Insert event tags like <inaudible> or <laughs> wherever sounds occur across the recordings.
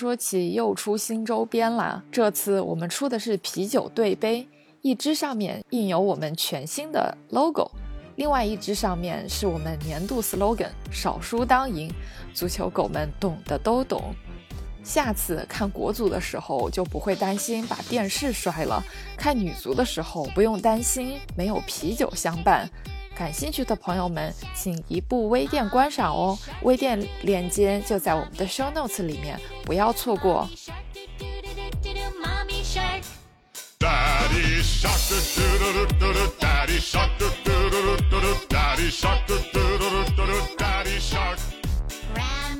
说起又出新周边了，这次我们出的是啤酒对杯，一只上面印有我们全新的 logo，另外一只上面是我们年度 slogan“ 少输当赢”，足球狗们懂的都懂。下次看国足的时候就不会担心把电视摔了，看女足的时候不用担心没有啤酒相伴。感兴趣的朋友们，请移步微店观赏哦，微店链接就在我们的 show notes 里面，不要错过。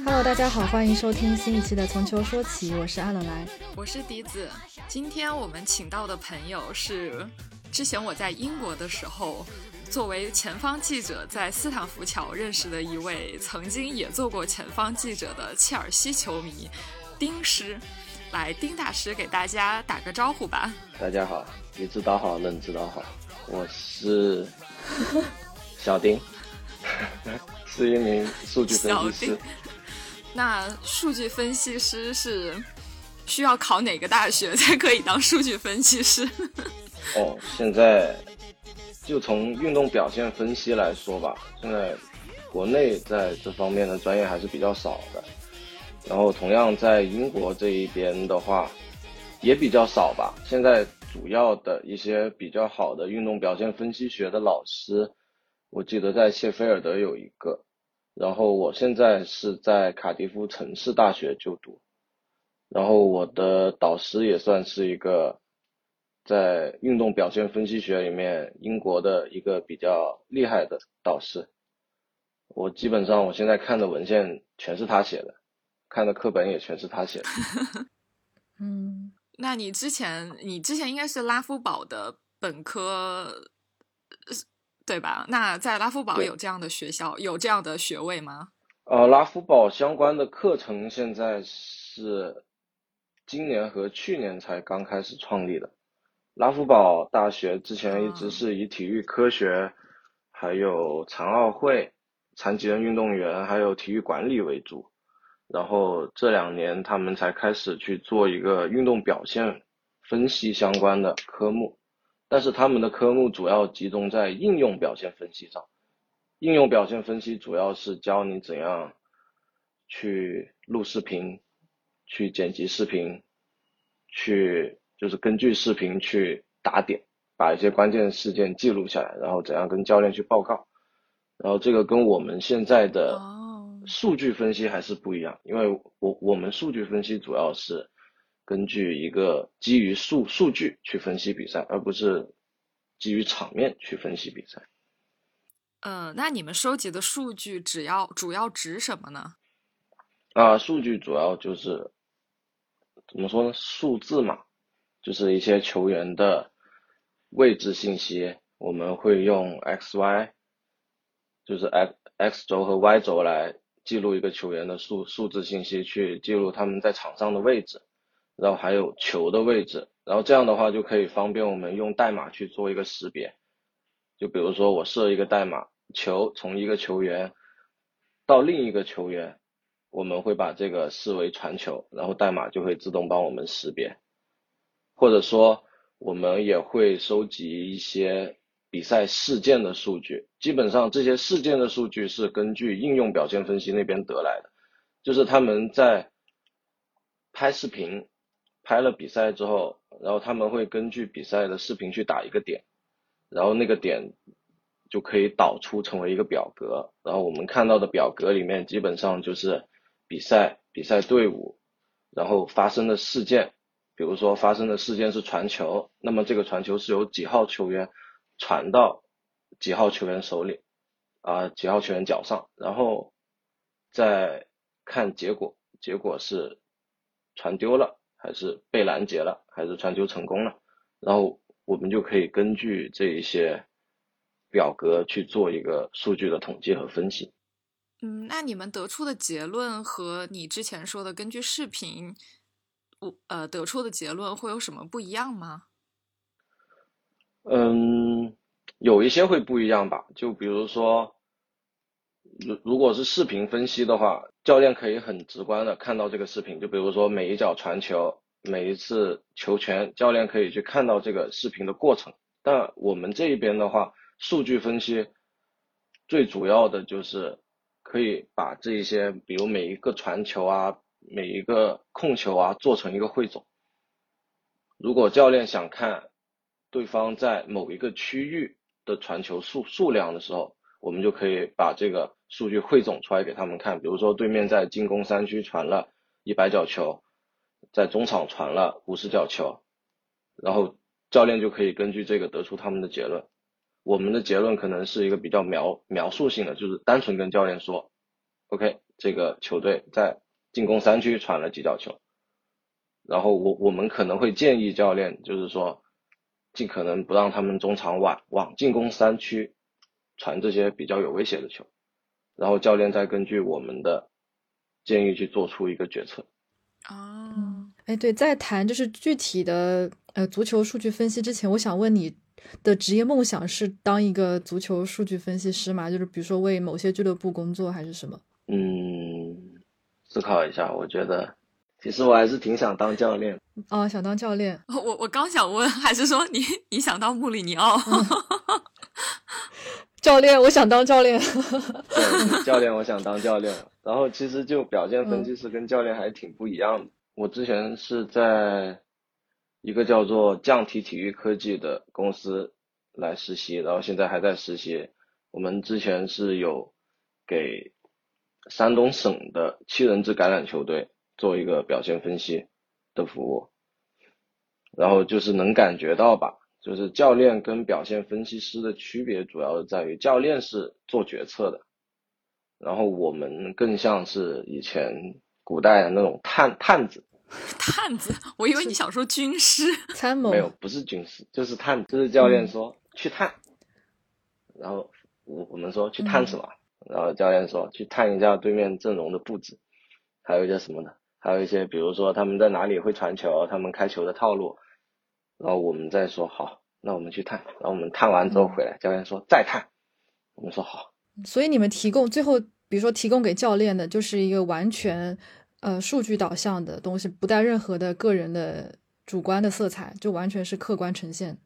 Hello，大家好，欢迎收听新一期的《从球说起》，我是阿冷来，我是笛子。今天我们请到的朋友是之前我在英国的时候。作为前方记者，在斯坦福桥认识的一位曾经也做过前方记者的切尔西球迷丁师，来，丁大师给大家打个招呼吧。大家好，你知道好，冷知道好，我是小丁，<laughs> 是一名数据分析师。那数据分析师是需要考哪个大学才可以当数据分析师？<laughs> 哦，现在。就从运动表现分析来说吧，现在国内在这方面的专业还是比较少的。然后同样在英国这一边的话，也比较少吧。现在主要的一些比较好的运动表现分析学的老师，我记得在谢菲尔德有一个。然后我现在是在卡迪夫城市大学就读，然后我的导师也算是一个。在运动表现分析学里面，英国的一个比较厉害的导师，我基本上我现在看的文献全是他写的，看的课本也全是他写的。<laughs> 嗯，那你之前你之前应该是拉夫堡的本科，对吧？那在拉夫堡有这样的学校，有这样的学位吗？呃，拉夫堡相关的课程现在是今年和去年才刚开始创立的。拉夫堡大学之前一直是以体育科学、还有残奥会、残疾人运动员还有体育管理为主，然后这两年他们才开始去做一个运动表现分析相关的科目，但是他们的科目主要集中在应用表现分析上。应用表现分析主要是教你怎样去录视频、去剪辑视频、去。就是根据视频去打点，把一些关键事件记录下来，然后怎样跟教练去报告。然后这个跟我们现在的数据分析还是不一样，因为我我们数据分析主要是根据一个基于数数据去分析比赛，而不是基于场面去分析比赛。呃，那你们收集的数据只要主要指什么呢？啊，数据主要就是怎么说呢？数字嘛。就是一些球员的位置信息，我们会用 x y，就是 x x 轴和 y 轴来记录一个球员的数数字信息，去记录他们在场上的位置，然后还有球的位置，然后这样的话就可以方便我们用代码去做一个识别。就比如说我设一个代码，球从一个球员到另一个球员，我们会把这个视为传球，然后代码就会自动帮我们识别。或者说，我们也会收集一些比赛事件的数据。基本上，这些事件的数据是根据应用表现分析那边得来的。就是他们在拍视频，拍了比赛之后，然后他们会根据比赛的视频去打一个点，然后那个点就可以导出成为一个表格。然后我们看到的表格里面，基本上就是比赛、比赛队伍，然后发生的事件。比如说发生的事件是传球，那么这个传球是由几号球员传到几号球员手里，啊几号球员脚上，然后再看结果，结果是传丢了，还是被拦截了，还是传球成功了，然后我们就可以根据这一些表格去做一个数据的统计和分析。嗯，那你们得出的结论和你之前说的根据视频。我呃得出的结论会有什么不一样吗？嗯，有一些会不一样吧。就比如说，如如果是视频分析的话，教练可以很直观的看到这个视频，就比如说每一脚传球，每一次球权，教练可以去看到这个视频的过程。但我们这一边的话，数据分析最主要的就是可以把这一些，比如每一个传球啊，每一个控球啊，做成一个汇总。如果教练想看对方在某一个区域的传球数数量的时候，我们就可以把这个数据汇总出来给他们看。比如说，对面在进攻三区传了一百脚球，在中场传了五十脚球，然后教练就可以根据这个得出他们的结论。我们的结论可能是一个比较描描述性的，就是单纯跟教练说，OK，这个球队在进攻三区传了几脚球，然后我我们可能会建议教练，就是说，尽可能不让他们中场往往进攻三区。传这些比较有威胁的球，然后教练再根据我们的建议去做出一个决策。啊，哎，对，在谈就是具体的呃足球数据分析之前，我想问你的职业梦想是当一个足球数据分析师吗？就是比如说为某些俱乐部工作还是什么？嗯，思考一下，我觉得其实我还是挺想当教练。哦，想当教练。我我刚想问，还是说你你想当穆里尼奥？教练，我想当教练。<laughs> 对，教练，我想当教练。然后其实就表现分析师跟教练还挺不一样的。我之前是在一个叫做降体体育科技的公司来实习，然后现在还在实习。我们之前是有给山东省的七人制橄榄球队做一个表现分析的服务，然后就是能感觉到吧。就是教练跟表现分析师的区别，主要是在于教练是做决策的，然后我们更像是以前古代的那种探探子。<laughs> 探子，我以为你想说军师 <laughs> 参谋。没有，不是军师，就是探，就是教练说去探，然后我我们说去探什么，然后教练说去探一下对面阵容的布置，还有一些什么的，还有一些比如说他们在哪里会传球，他们开球的套路。然后我们再说好，那我们去探。然后我们探完之后回来，教练说再探。我们说好。所以你们提供最后，比如说提供给教练的，就是一个完全呃数据导向的东西，不带任何的个人的主观的色彩，就完全是客观呈现。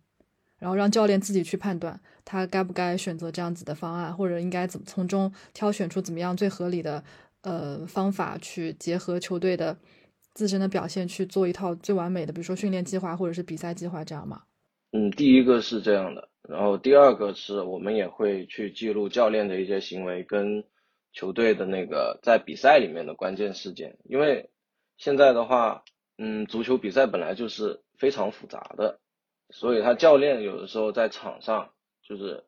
然后让教练自己去判断，他该不该选择这样子的方案，或者应该怎么从中挑选出怎么样最合理的呃方法去结合球队的。自身的表现去做一套最完美的，比如说训练计划或者是比赛计划，这样吗？嗯，第一个是这样的，然后第二个是我们也会去记录教练的一些行为跟球队的那个在比赛里面的关键事件，因为现在的话，嗯，足球比赛本来就是非常复杂的，所以他教练有的时候在场上就是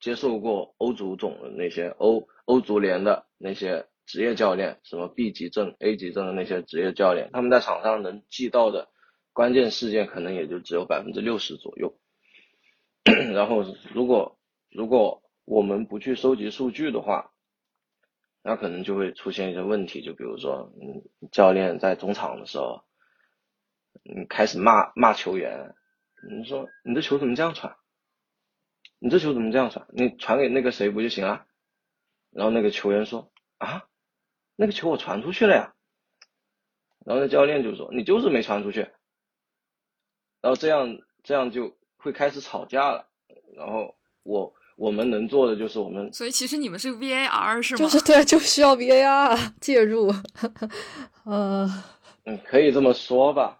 接受过欧足总的那些欧欧足联的那些。职业教练，什么 B 级证、A 级证的那些职业教练，他们在场上能记到的关键事件，可能也就只有百分之六十左右。<clears throat> 然后，如果如果我们不去收集数据的话，那可能就会出现一些问题，就比如说，嗯，教练在中场的时候，嗯，开始骂骂球员，你说你这球怎么这样传？你这球怎么这样传？你传给那个谁不就行了？然后那个球员说啊。那个球我传出去了呀，然后那教练就说你就是没传出去，然后这样这样就会开始吵架了，然后我我们能做的就是我们，所以其实你们是 VAR 是吗？就是对，<laughs> 就需要 VAR 介入，<laughs> 呃，嗯，可以这么说吧。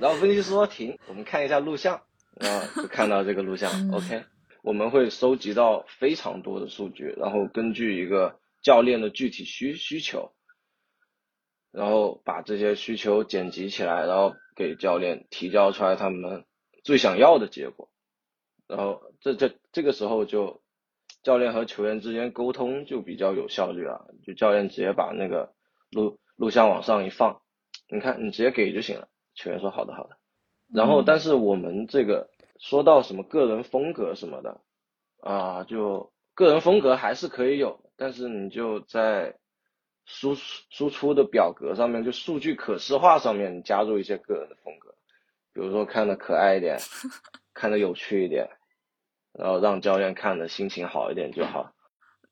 然后分析师说停，我们看一下录像，然后就看到这个录像，OK，我们会收集到非常多的数据，然后根据一个教练的具体需需求。然后把这些需求剪辑起来，然后给教练提交出来他们最想要的结果。然后这这这个时候就教练和球员之间沟通就比较有效率了。就教练直接把那个录录像往上一放，你看你直接给就行了。球员说好的好的。然后但是我们这个说到什么个人风格什么的啊，就个人风格还是可以有，但是你就在。输输出的表格上面，就数据可视化上面加入一些个人的风格，比如说看的可爱一点，<laughs> 看的有趣一点，然后让教练看的心情好一点就好。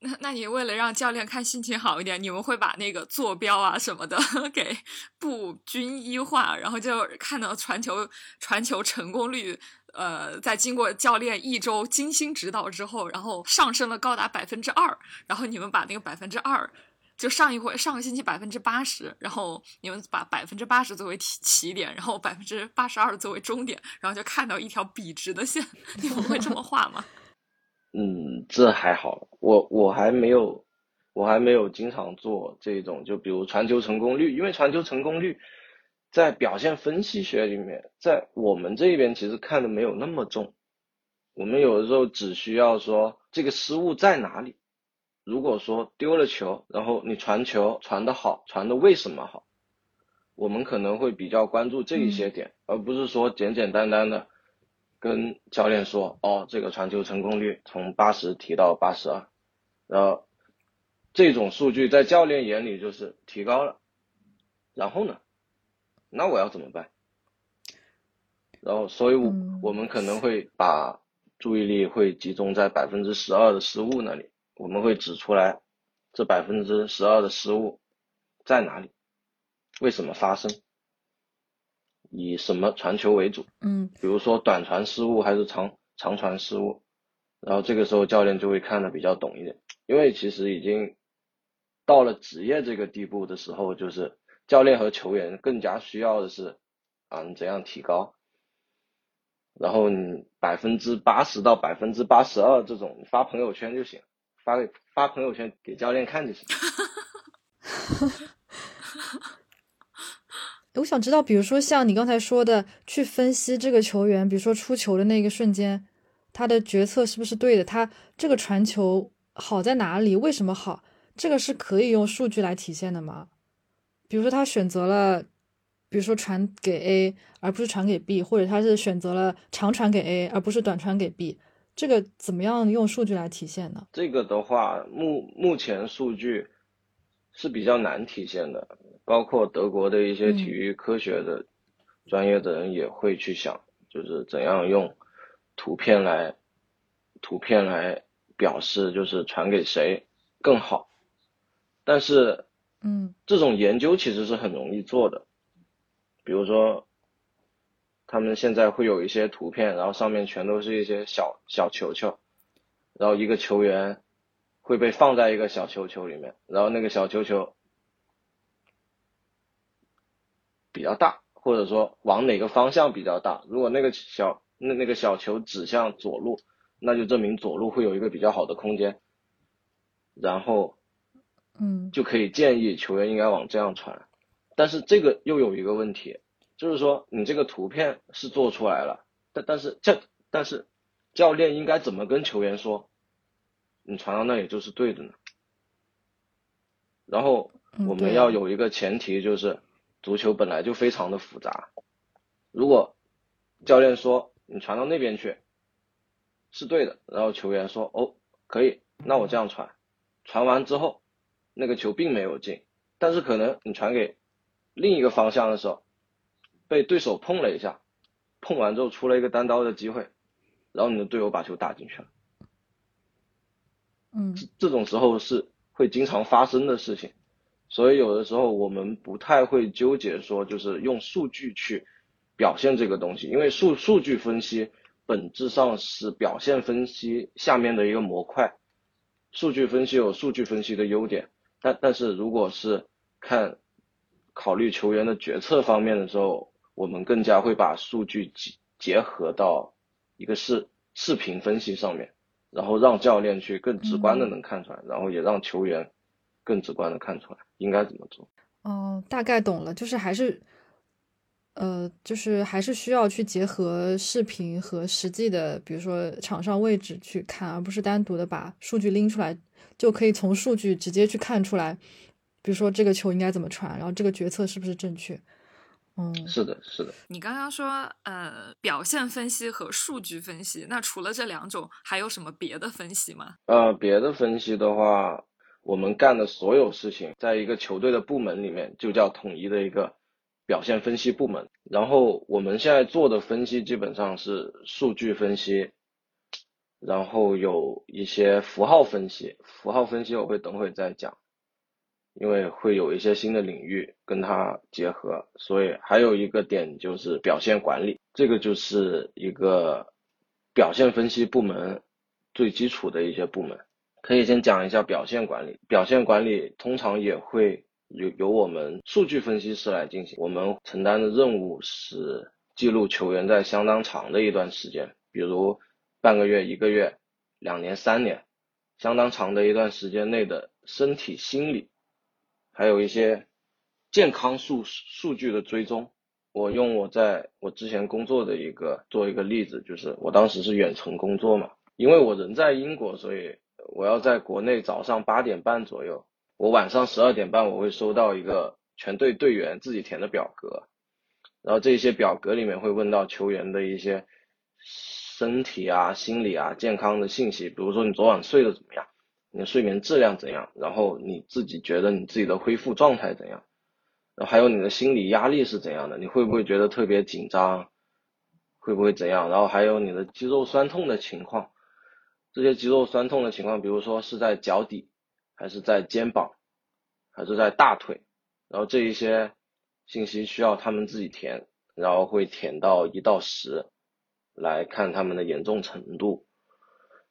那那你为了让教练看心情好一点，你们会把那个坐标啊什么的 <laughs> 给不均一化，然后就看到传球传球成功率，呃，在经过教练一周精心指导之后，然后上升了高达百分之二，然后你们把那个百分之二，就上一回上个星期百分之八十，然后你们把百分之八十作为起起点，然后百分之八十二作为终点，然后就看到一条笔直的线，<laughs> 你们会这么画吗？嗯，这还好，我我还没有，我还没有经常做这种，就比如传球成功率，因为传球成功率在表现分析学里面，在我们这边其实看的没有那么重，我们有的时候只需要说这个失误在哪里。如果说丢了球，然后你传球传的好，传的为什么好，我们可能会比较关注这一些点，而不是说简简单单的。跟教练说，哦，这个传球成功率从八十提到八十二，然后这种数据在教练眼里就是提高了，然后呢，那我要怎么办？然后，所以，我我们可能会把注意力会集中在百分之十二的失误那里，我们会指出来这百分之十二的失误在哪里，为什么发生？以什么传球为主？嗯，比如说短传失误还是长长传失误，然后这个时候教练就会看得比较懂一点，因为其实已经到了职业这个地步的时候，就是教练和球员更加需要的是啊你怎样提高，然后你百分之八十到百分之八十二这种发朋友圈就行，发给发朋友圈给教练看就行。<laughs> 我想知道，比如说像你刚才说的，去分析这个球员，比如说出球的那个瞬间，他的决策是不是对的？他这个传球好在哪里？为什么好？这个是可以用数据来体现的吗？比如说他选择了，比如说传给 A 而不是传给 B，或者他是选择了长传给 A 而不是短传给 B，这个怎么样用数据来体现呢？这个的话，目目前数据是比较难体现的。包括德国的一些体育科学的专业的人也会去想，就是怎样用图片来图片来表示，就是传给谁更好。但是，嗯，这种研究其实是很容易做的。比如说，他们现在会有一些图片，然后上面全都是一些小小球球，然后一个球员会被放在一个小球球里面，然后那个小球球。比较大，或者说往哪个方向比较大？如果那个小那那个小球指向左路，那就证明左路会有一个比较好的空间，然后，嗯，就可以建议球员应该往这样传。但是这个又有一个问题，就是说你这个图片是做出来了，但但是教但是教练应该怎么跟球员说，你传到那里就是对的呢？然后我们要有一个前提就是。足球本来就非常的复杂，如果教练说你传到那边去是对的，然后球员说哦可以，那我这样传，传完之后那个球并没有进，但是可能你传给另一个方向的时候被对手碰了一下，碰完之后出了一个单刀的机会，然后你的队友把球打进去了，嗯，这种时候是会经常发生的事情。所以有的时候我们不太会纠结说，就是用数据去表现这个东西，因为数数据分析本质上是表现分析下面的一个模块。数据分析有数据分析的优点，但但是如果是看考虑球员的决策方面的时候，我们更加会把数据结结合到一个视视频分析上面，然后让教练去更直观的能看出来，然后也让球员。更直观的看出来应该怎么做。哦，大概懂了，就是还是，呃，就是还是需要去结合视频和实际的，比如说场上位置去看，而不是单独的把数据拎出来，就可以从数据直接去看出来，比如说这个球应该怎么传，然后这个决策是不是正确。嗯，是的，是的。你刚刚说，呃，表现分析和数据分析，那除了这两种，还有什么别的分析吗？呃，别的分析的话。我们干的所有事情，在一个球队的部门里面，就叫统一的一个表现分析部门。然后我们现在做的分析基本上是数据分析，然后有一些符号分析，符号分析我会等会再讲，因为会有一些新的领域跟它结合，所以还有一个点就是表现管理，这个就是一个表现分析部门最基础的一些部门，可以先讲一下表现管理，表现管理通常也会由由我们数据分析师来进行，我们承担的任务是记录球员在相当长的一段时间，比如。半个月、一个月、两年、三年，相当长的一段时间内的身体、心理，还有一些健康数数据的追踪。我用我在我之前工作的一个做一个例子，就是我当时是远程工作嘛，因为我人在英国，所以我要在国内早上八点半左右，我晚上十二点半我会收到一个全队队员自己填的表格，然后这些表格里面会问到球员的一些。身体啊、心理啊、健康的信息，比如说你昨晚睡得怎么样，你的睡眠质量怎样，然后你自己觉得你自己的恢复状态怎样，然后还有你的心理压力是怎样的，你会不会觉得特别紧张，会不会怎样，然后还有你的肌肉酸痛的情况，这些肌肉酸痛的情况，比如说是在脚底，还是在肩膀，还是在大腿，然后这一些信息需要他们自己填，然后会填到一到十。来看他们的严重程度，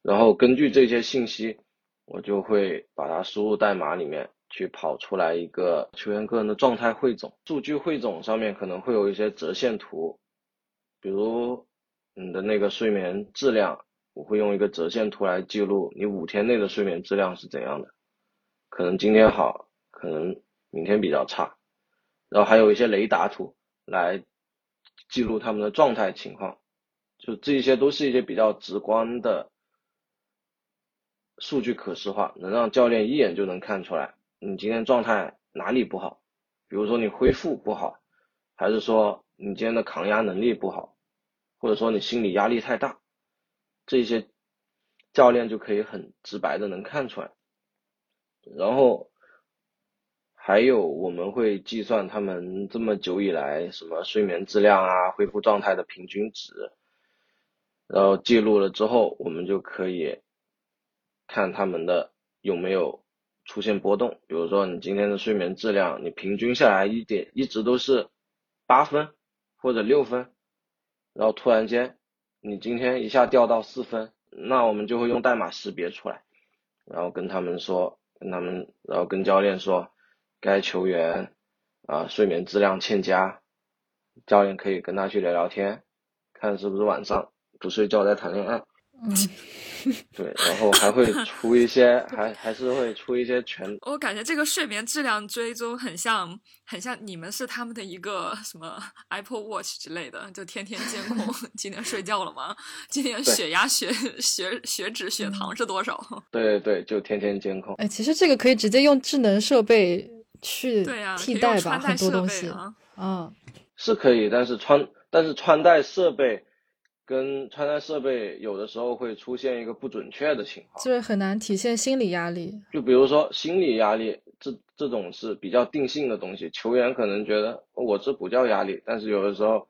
然后根据这些信息，我就会把它输入代码里面去跑出来一个球员个人的状态汇总。数据汇总上面可能会有一些折线图，比如你的那个睡眠质量，我会用一个折线图来记录你五天内的睡眠质量是怎样的，可能今天好，可能明天比较差，然后还有一些雷达图来记录他们的状态情况。就这些都是一些比较直观的数据可视化，能让教练一眼就能看出来你今天状态哪里不好，比如说你恢复不好，还是说你今天的抗压能力不好，或者说你心理压力太大，这些教练就可以很直白的能看出来。然后还有我们会计算他们这么久以来什么睡眠质量啊、恢复状态的平均值。然后记录了之后，我们就可以看他们的有没有出现波动。比如说，你今天的睡眠质量，你平均下来一点一直都是八分或者六分，然后突然间你今天一下掉到四分，那我们就会用代码识别出来，然后跟他们说，跟他们，然后跟教练说，该球员啊睡眠质量欠佳，教练可以跟他去聊聊天，看是不是晚上。不睡觉在谈恋爱，<laughs> 对，然后还会出一些，还还是会出一些全。我感觉这个睡眠质量追踪很像，很像你们是他们的一个什么 Apple Watch 之类的，就天天监控 <laughs> 今天睡觉了吗？今天血压、血血血脂、血糖是多少？<laughs> 对对对，就天天监控。哎，其实这个可以直接用智能设备去替代吧，很多东西。嗯，是可以，但是穿但是穿戴设备。跟穿戴设备有的时候会出现一个不准确的情况，就是很难体现心理压力。就比如说心理压力，这这种是比较定性的东西，球员可能觉得我这不叫压力，但是有的时候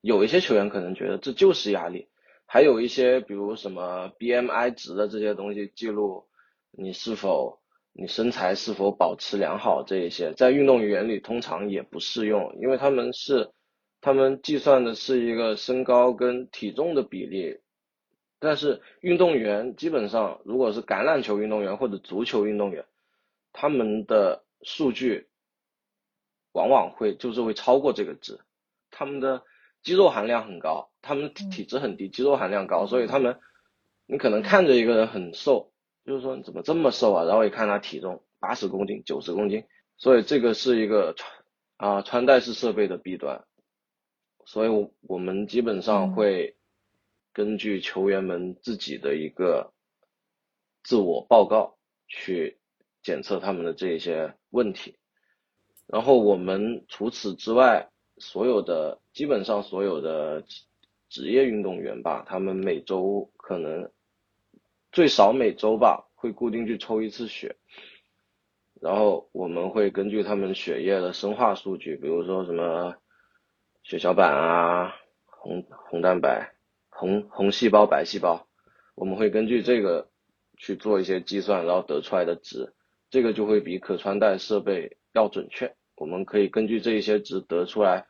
有一些球员可能觉得这就是压力。还有一些比如什么 BMI 值的这些东西，记录你是否你身材是否保持良好这一些，在运动员里通常也不适用，因为他们是。他们计算的是一个身高跟体重的比例，但是运动员基本上，如果是橄榄球运动员或者足球运动员，他们的数据往往会就是会超过这个值，他们的肌肉含量很高，他们体质很低，肌肉含量高，所以他们你可能看着一个人很瘦，就是说你怎么这么瘦啊？然后一看他体重八十公斤、九十公斤，所以这个是一个穿啊穿戴式设备的弊端。所以，我们基本上会根据球员们自己的一个自我报告去检测他们的这些问题。然后，我们除此之外，所有的基本上所有的职业运动员吧，他们每周可能最少每周吧会固定去抽一次血。然后，我们会根据他们血液的生化数据，比如说什么。血小板啊，红红蛋白、红红细胞、白细胞，我们会根据这个去做一些计算，然后得出来的值，这个就会比可穿戴设备要准确。我们可以根据这一些值得出来，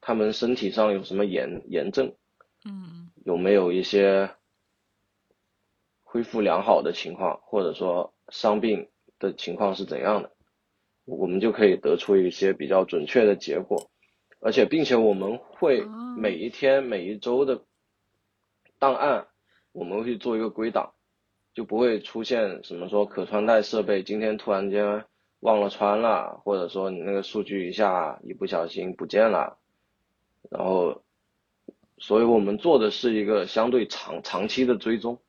他们身体上有什么炎炎症，嗯有没有一些恢复良好的情况，或者说伤病的情况是怎样的，我们就可以得出一些比较准确的结果。而且，并且我们会哦每一天、每一周的档案，我们会做一个归档，就不会出现什么说可穿戴设备今天突然间忘了穿了，或者说你那个数据一下一不小心不见了，然后，所以我们做的是一个相对长长期的追踪，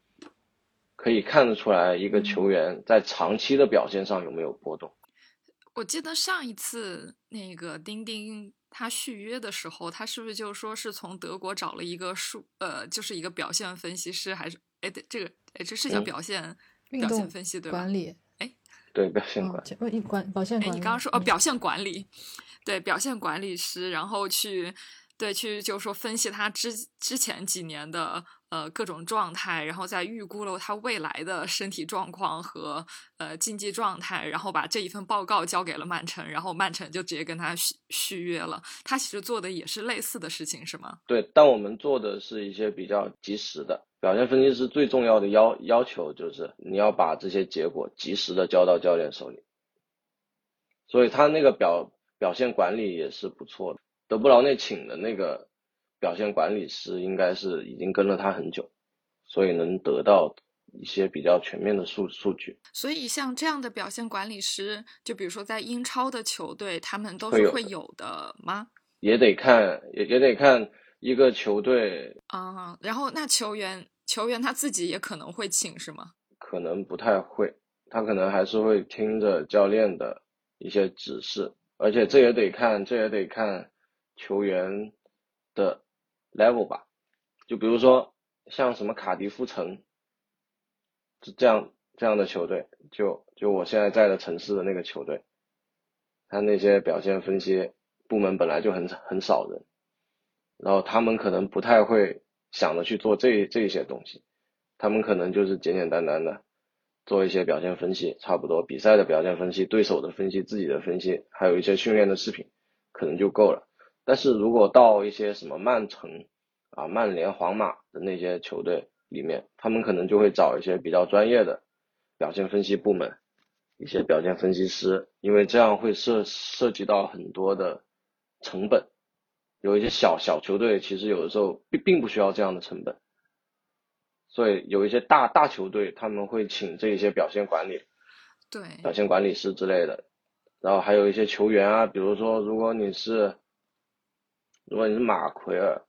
可以看得出来一个球员在长期的表现上有没有波动。我记得上一次那个钉钉他续约的时候，他是不是就说是从德国找了一个数呃，就是一个表现分析师，还是哎对这个哎这是叫嗯表现、运表现分析对吧？管理哎，对表现嗯管，理，哦管表现哎，管理。你刚刚说哦，嗯表现管理，对，表现管理师，然后去对去就是说分析他之之前几年的呃各种状态，然后再预估了他未来的身体状况和呃竞技状态，然后把这一份报告交给了曼城，然后曼城就直接跟他续续约了。他其实做的也是类似的事情，是吗？对，但我们做的是一些比较及时的表现分析师最重要的要要求就是你要把这些结果及时的交到教练手里，所以他那个表表现管理也是不错的。德布劳内请的那个表现管理师应该是已经跟了他很久，所以能得到一些比较全面的数数据。所以像这样的表现管理师，就比如说在英超的球队，他们都是会有的吗？也得看，也也得看一个球队啊、然后那球员球员他自己也可能会请是吗？可能不太会，他可能还是会听着教练的一些指示，而且这也得看，这也得看球员的 level 吧。就比如说像什么卡迪夫城，这这样这样的球队，就就我现在在的城市的那个球队，他那些表现分析部门本来就很很少人，然后他们可能不太会想着去做这这些东西。他们可能就是简简单单的做一些表现分析，差不多比赛的表现分析、对手的分析、自己的分析，还有一些训练的视频，可能就够了。但是如果到一些什么曼城啊、曼联、皇马的那些球队里面，他们可能就会找一些比较专业的表现分析部门，一些表现分析师，因为这样会涉涉及到很多的成本。有一些小小球队其实有的时候并并不需要这样的成本。所以有一些大大球队，他们会请这一些表现管理、对，表现管理师之类的，然后还有一些球员啊，比如说如果你是，如果你是马奎尔，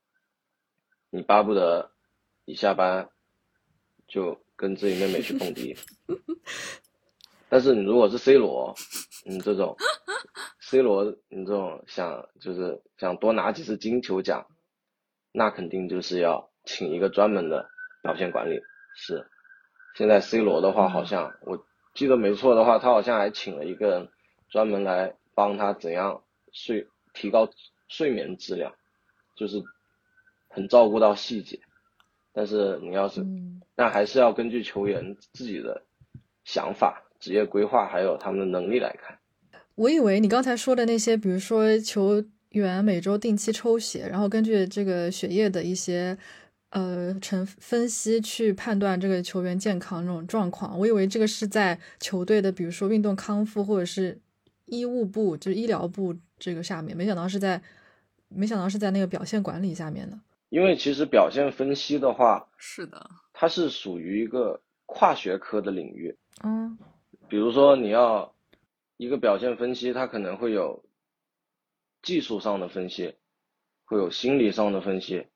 你巴不得一下班就跟自己妹妹去蹦迪，<laughs> 但是你如果是 C 罗，你这种 C 罗，你这种想就是想多拿几次金球奖，那肯定就是要请一个专门的。表现管理是，现在 C 罗的话，好像我记得没错的话，他好像还请了一个人专门来帮他怎样睡提高睡眠质量，就是很照顾到细节。但是你要是，嗯但还是要根据球员自己的想法、职业规划还有他们的能力来看。我以为你刚才说的那些，比如说球员每周定期抽血，然后根据这个血液的一些。呃，成分析去判断这个球员健康这种状况，我以为这个是在球队的，比如说运动康复或者是医务部，就是医疗部这个下面，没想到是在，没想到是在那个表现管理下面的。因为其实表现分析的话，是的，它是属于一个跨学科的领域。嗯，比如说你要一个表现分析，它可能会有技术上的分析，会有心理上的分析。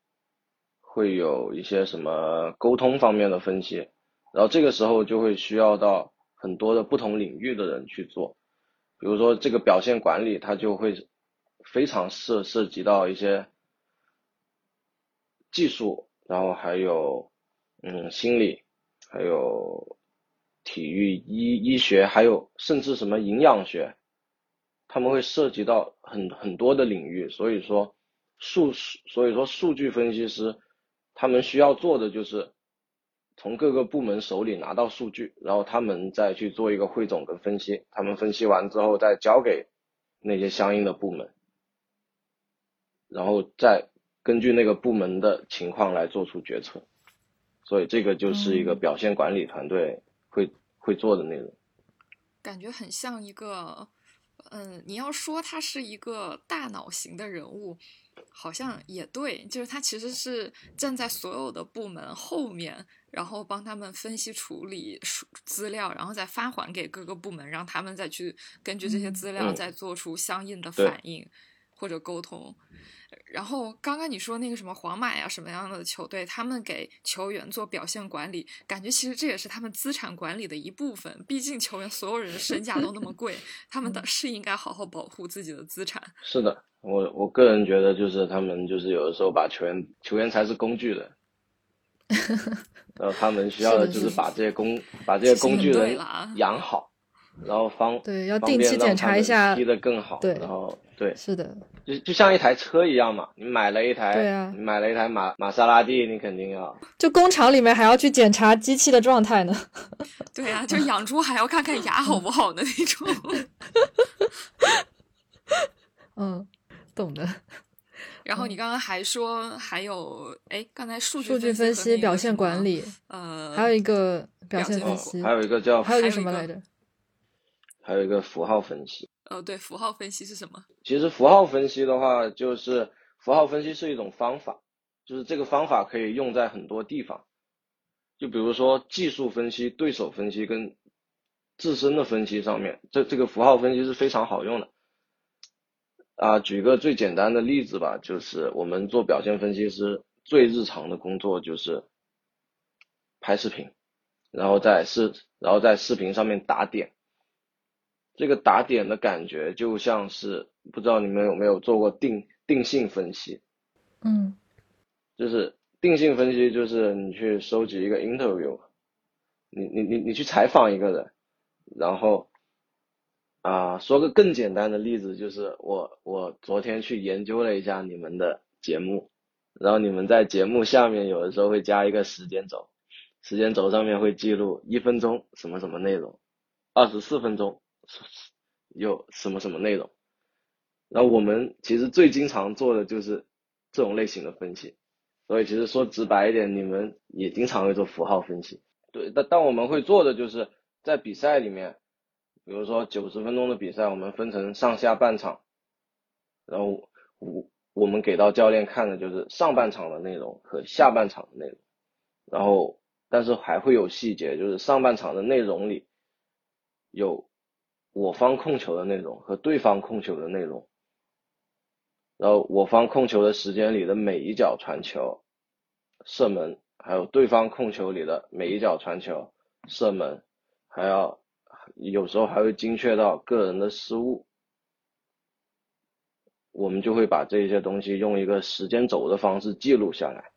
会有一些什么沟通方面的分析，然后这个时候就会需要到很多的不同领域的人去做，比如说这个表现管理，它就会非常涉涉及到一些技术，然后还有嗯心理，还有体育医医学，还有甚至什么营养学，他们会涉及到很很多的领域，所以说数所以说数据分析师。他们需要做的就是从各个部门手里拿到数据，然后他们再去做一个汇总跟分析，他们分析完之后再交给那些相应的部门，然后再根据那个部门的情况来做出决策。所以这个就是一个表现管理团队会会做的内容。感觉很像一个，嗯，你要说他是一个大脑型的人物，好像也对，就是他其实是站在所有的部门后面，然后帮他们分析处理数资料，然后再发还给各个部门，让他们再去根据这些资料嗯再做出相应的反应或者沟通。然后刚刚你说那个什么皇马呀什么样的球队，他们给球员做表现管理，感觉其实这也是他们资产管理的一部分。毕竟球员所有人身价都那么贵，<laughs> 他们的是应该好好保护自己的资产。是的，我我个人觉得就是他们就是有的时候把球员球员才是工具人，<laughs> 然后他们需要的就是把这些工把这些工具人养好，然后方对要定期检查一下踢得更好，对然后对，是的，就就像一台车一样嘛，你买了一台，对啊你买了一台玛玛莎拉蒂，你肯定要就工厂里面还要去检查机器的状态呢。对啊、就养猪还要看看牙好不好的那种。嗯，懂的。<laughs> 然后你刚刚还说还有，哎，刚才数据数据分分析、表现管，理，呃，还有一个表现分析，还有一个叫还有一个什么来着？还有一个符号分析。哦，对，符号分析是什么？其实符号分析的话，就是符号分析是一种方法，就是这个方法可以用在很多地方。就比如说技术分析、对手分析跟自身的分析上面，这这个符号分析是非常好用的。啊，举个最简单的例子吧，就是我们做表现分析师最日常的工作就是拍视频，然后在视然后在视频上面打点。这个打点的感觉就像是不知道你们有没有做过定定性分析，嗯。就是定性分析，就是你去收集一个 interview，你你你你去采访一个人，然后啊、说个更简单的例子，就是我我昨天去研究了一下你们的节目，然后你们在节目下面有的时候会加一个时间轴，时间轴上面会记录一分钟什么什么内容，二十四分钟有什么什么内容，然后我们其实最经常做的就是这种类型的分析。所以其实说直白一点，你们也经常会做符号分析。对，但但我们会做的就是在比赛里面，比如说九十分钟的比赛，我们分成上下半场，然后我我们给到教练看的就是上半场的内容和下半场的内容，然后但是还会有细节，就是上半场的内容里有我方控球的内容和对方控球的内容。然后我方控球的时间里的每一脚传球、射门，还有对方控球里的每一脚传球、射门，还要有时候还会精确到个人的失误，我们就会把这些东西用一个时间轴的方式记录下来，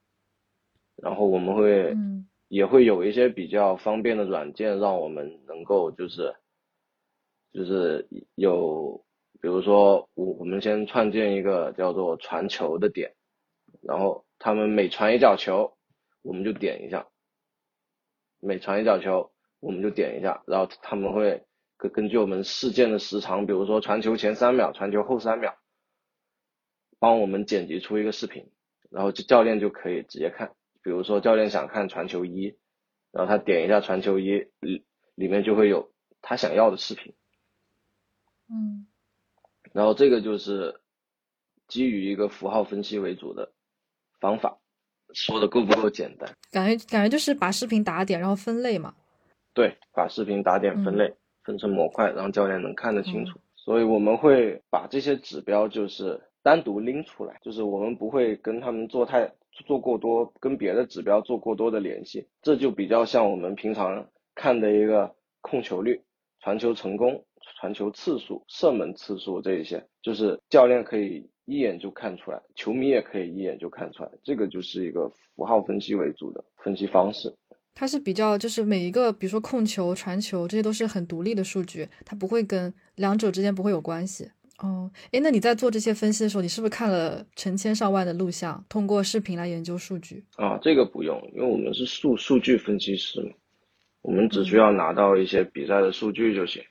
然后我们会嗯。也会有一些比较方便的软件，让我们能够就是就是有，比如说我我们先创建一个叫做传球的点，然后他们每传一脚球，我们就点一下，每传一脚球我们就点一下，然后他们会根根据我们事件的时长，比如说传球前三秒，传球后三秒，帮我们剪辑出一个视频，然后教练就可以直接看。比如说教练想看传球一，然后他点一下传球一，里里面就会有他想要的视频。嗯然后这个就是基于一个符号分析为主的方法，说的够不够简单？感觉感觉就是把视频打点，然后分类嘛。对，把视频打点分类，分成模块，让教练能看得清楚。所以我们会把这些指标就是单独拎出来，就是我们不会跟他们做太做过多，跟别的指标做过多的联系。这就比较像我们平常看的一个控球率、传球成功、传球次数、射门次数这一些，就是教练可以一眼就看出来，球迷也可以一眼就看出来。这个就是一个符号分析为主的分析方式。它是比较，就是每一个，比如说控球、传球，这些都是很独立的数据，它不会跟两者之间不会有关系。哦，哎，那你在做这些分析的时候，你是不是看了成千上万的录像，通过视频来研究数据？啊，这个不用，因为我们是数数据分析师嘛，我们只需要拿到一些比赛的数据就行。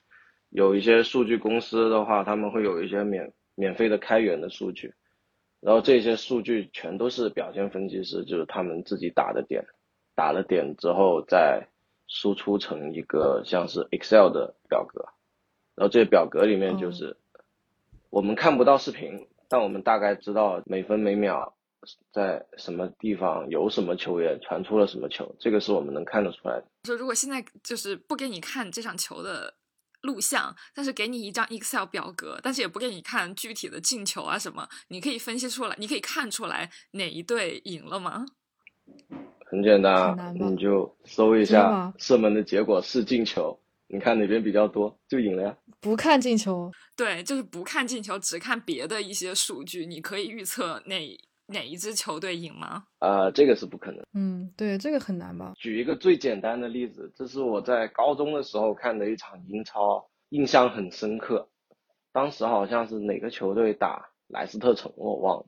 有一些数据公司的话，他们会有一些免免费的开源的数据，然后这些数据全都是表现分析师，就是他们自己打的点，打了点之后再输出成一个像是 Excel 的表格，然后这表格里面就是我们看不到视频，但我们大概知道每分每秒在什么地方有什么球员传出了什么球，这个是我们能看得出来的。说如果现在就是不给你看这场球的。录像，但是给你一张 Excel 表格，但是也不给你看具体的进球啊什么，你可以分析出来，你可以看出来哪一队赢了吗？很简单，你就搜一下射门的结果是进球，你看哪边比较多就赢了呀。不看进球，对，就是不看进球，只看别的一些数据，你可以预测哪哪一支球队赢吗？啊，这个是不可能。嗯，对，这个很难吧？举一个最简单的例子，这是我在高中的时候看的一场英超，印象很深刻。当时好像是哪个球队打莱斯特城，我忘了。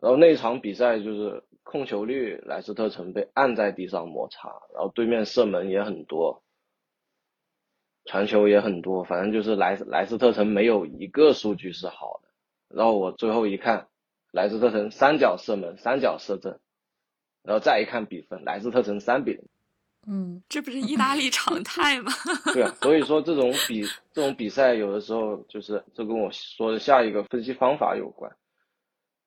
然后那场比赛就是控球率，莱斯特城被按在地上摩擦，然后对面射门也很多，传球也很多，反正就是莱莱斯特城没有一个数据是好的。然后我最后一看。莱斯特城三角射门，三角射正，然后再一看比分，莱斯特城三比零。嗯，这不是意大利常态吗？<laughs> 对啊，所以说这种比这种比赛有的时候就是这跟我说的下一个分析方法有关，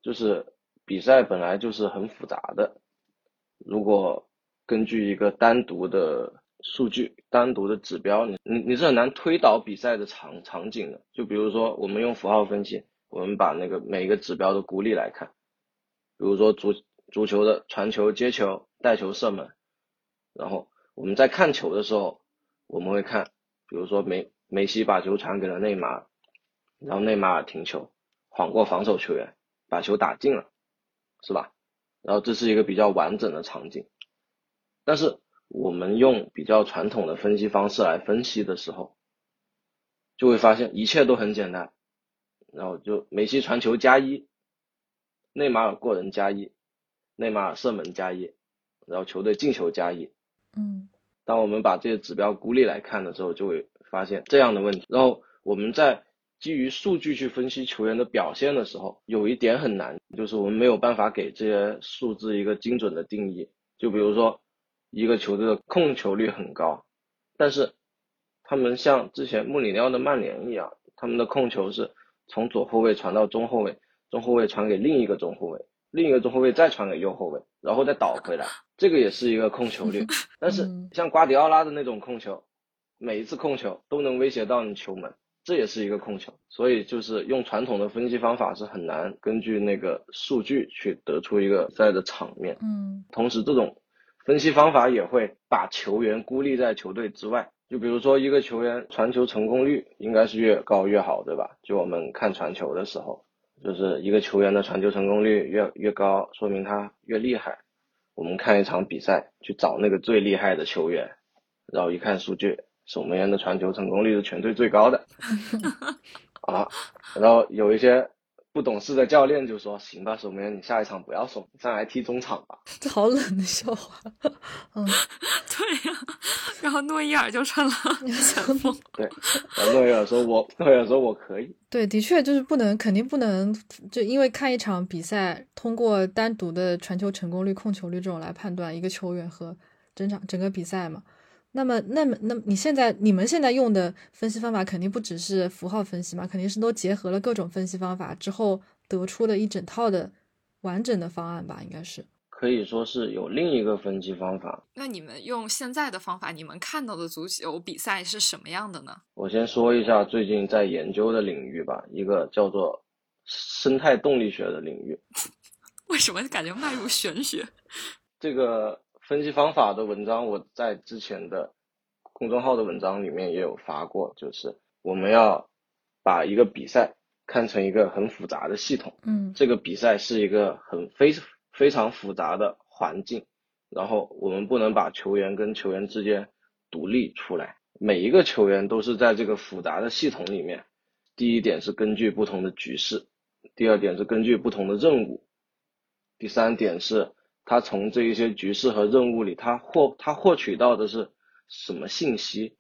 就是比赛本来就是很复杂的，如果根据一个单独的数据、单独的指标，你你你是很难推导比赛的场场景的。就比如说我们用符号分析。我们把那个每一个指标的孤立来看，比如说足足球的传球、接球、带球、射门，然后我们在看球的时候，我们会看，比如说梅梅西把球传给了内马尔，然后内马尔停球，晃过防守球员，把球打进了，是吧？然后这是一个比较完整的场景，但是我们用比较传统的分析方式来分析的时候，就会发现一切都很简单。然后就梅西传球加一，内马尔过人加一，内马尔射门加一，然后球队进球加一。嗯，当我们把这些指标孤立来看的时候，就会发现这样的问题。然后我们在基于数据去分析球员的表现的时候，有一点很难，就是我们没有办法给这些数字一个精准的定义。就比如说，一个球队的控球率很高，但是他们像之前穆里尼奥的曼联一样，他们的控球是。从左后卫传到中后卫，中后卫传给另一个中后卫，另一个中后卫再传给右后卫，然后再倒回来，<laughs> 这个也是一个控球率。<laughs> 但是像瓜迪奥拉的那种控球，每一次控球都能威胁到你球门，这也是一个控球。所以就是用传统的分析方法是很难根据那个数据去得出一个赛的场面。嗯，同时这种分析方法也会把球员孤立在球队之外。就比如说一个球员传球成功率应该是越高越好，对吧？就我们看传球的时候，就是一个球员的传球成功率越越高，说明他越厉害。我们看一场比赛，去找那个最厉害的球员，然后一看数据，守门员的传球成功率是全队最高的 <laughs> 啊。然后有一些。不懂事的教练就说：“行吧，守门员，你下一场不要守，上来 <laughs> 踢中场吧。”这好冷的笑话。嗯，<laughs> 对呀。然后诺伊尔就成了前锋。<laughs> 对，然后诺伊尔说：“我诺伊尔说我可以。”对，的确就是不能，肯定不能，就因为看一场比赛，通过单独的传球成功率、控球率这种来判断一个球员和整场整个比赛嘛。那么，那么，那你现在你们现在用的分析方法肯定不只是符号分析嘛，肯定是都结合了各种分析方法之后得出的一整套的完整的方案吧？应该是可以说是有另一个分析方法。那你们用现在的方法，你们看到的足球比赛是什么样的呢？我先说一下最近在研究的领域吧，一个叫做生态动力学的领域。<laughs> 为什么感觉迈入玄学？<laughs> 这个。分析方法的文章，我在之前的公众号的文章里面也有发过，就是我们要把一个比赛看成一个很复杂的系统，嗯，这个比赛是一个很非非常复杂的环境，然后我们不能把球员跟球员之间独立出来，每一个球员都是在这个复杂的系统里面第一点是根据不同的局势，第二点是根据不同的任务，第三点是他从这一些局势和任务里，他获他获取到的是什么信息，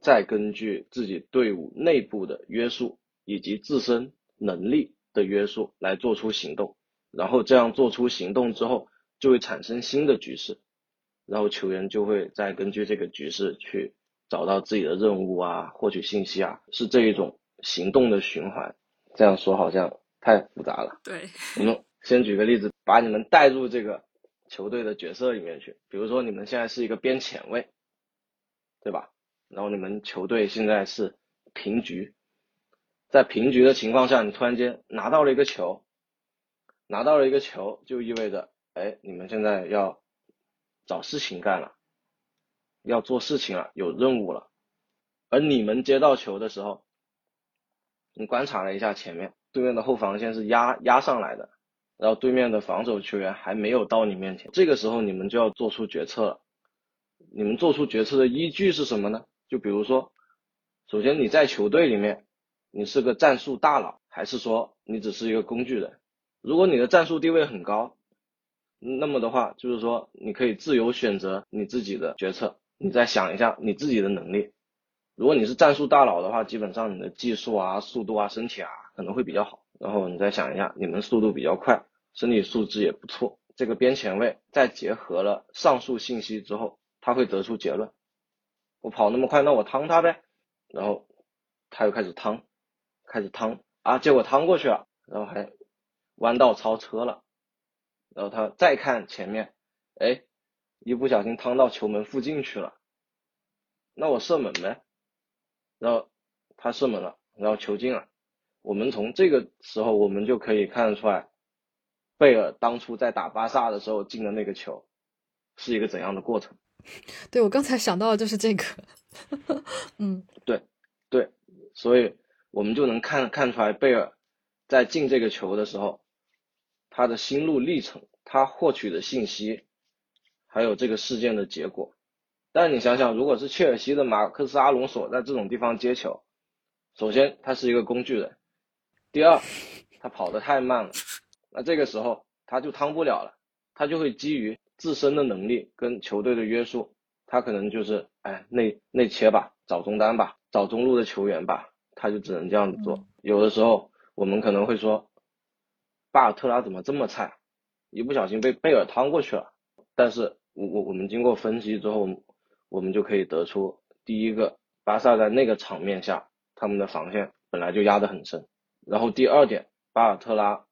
再根据自己队伍内部的约束以及自身能力的约束来做出行动，然后这样做出行动之后，就会产生新的局势，然后球员就会再根据这个局势去找到自己的任务啊，获取信息啊，是这一种。行动的循环，这样说好像太复杂了。对，<laughs> 我们先举个例子，把你们带入这个球队的角色里面去。比如说，你们现在是一个边前卫，对吧？然后你们球队现在是平局，在平局的情况下，你突然间拿到了一个球，拿到了一个球，就意味着，哎，你们现在要找事情干了，要做事情了，有任务了。而你们接到球的时候，你观察了一下前面，对面的后防线是压压上来的，然后对面的防守球员还没有到你面前，这个时候你们就要做出决策了。你们做出决策的依据是什么呢？就比如说，首先你在球队里面，你是个战术大佬，还是说你只是一个工具人？如果你的战术地位很高，那么的话，就是说你可以自由选择你自己的决策。你再想一下你自己的能力。如果你是战术大佬的话，基本上你的技术啊、速度啊、身体啊可能会比较好。然后你再想一下，你们速度比较快，身体素质也不错。这个边前卫再结合了上述信息之后，他会得出结论：我跑那么快，那我趟他呗。然后他又开始趟，开始趟啊，结果趟过去了，然后还弯道超车了。然后他再看前面，哎，一不小心趟到球门附近去了，那我射门呗。然后他射门了，然后球进了。我们从这个时候，我们就可以看得出来，贝尔当初在打巴萨的时候进的那个球是一个怎样的过程。<laughs> 对我刚才想到的就是这个，<laughs> 嗯，对对，所以我们就能看看出来贝尔在进这个球的时候，他的心路历程，他获取的信息，还有这个事件的结果。但你想想，如果是切尔西的马克斯阿隆索在这种地方接球，首先他是一个工具人，第二他跑得太慢了，那这个时候他就趟不了了，他就会基于自身的能力跟球队的约束，他可能就是哎内内切吧，找中单吧，找中路的球员吧，他就只能这样子做。有的时候我们可能会说，巴尔特拉怎么这么菜，一不小心被贝尔趟过去了。但是我我我们经过分析之后。我们就可以得出，第一个，巴萨在那个场面下，他们的防线本来就压得很深。然后第二点，巴尔特拉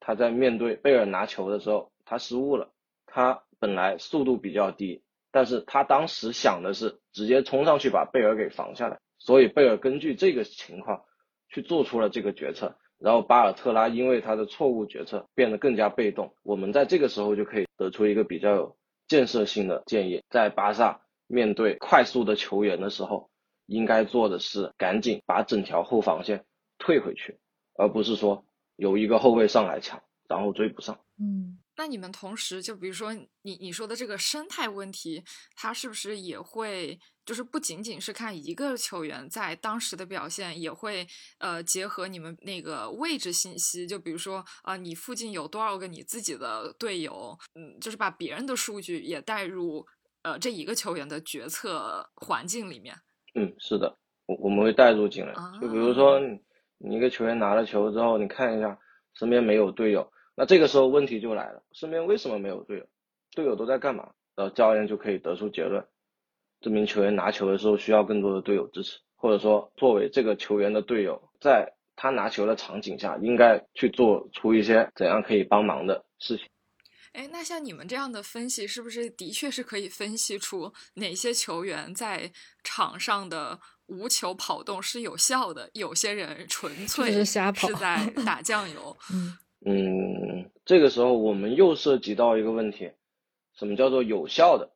他在面对贝尔拿球的时候，他失误了。他本来速度比较低，但是他当时想的是直接冲上去把贝尔给防下来。所以贝尔根据这个情况去做出了这个决策。然后巴尔特拉因为他的错误决策变得更加被动。我们在这个时候就可以得出一个比较有建设性的建议，在巴萨。面对快速的球员的时候，应该做的是赶紧把整条后防线退回去，而不是说有一个后卫上来抢，然后追不上。嗯，那你们同时就比如说你你说的这个生态问题，它是不是也会就是不仅仅是看一个球员在当时的表现，也会呃结合你们那个位置信息，就比如说啊你附近有多少个你自己的队友，嗯，就是把别人的数据也带入。呃，这一个球员的决策环境里面，嗯，是的，我我们会带入进来。就比如说，你一个球员拿了球之后，你看一下身边没有队友，那这个时候问题就来了，身边为什么没有队友？队友都在干嘛？然后教练就可以得出结论，这名球员拿球的时候需要更多的队友支持，或者说作为这个球员的队友，在他拿球的场景下，应该去做出一些怎样可以帮忙的事情。哎，那像你们这样的分析，是不是的确是可以分析出哪些球员在场上的无球跑动是有效的？有些人纯 <laughs> 粹是瞎跑，是在 <laughs> 打酱油。嗯嗯，这个时候我们又涉及到一个问题：什么叫做有效的？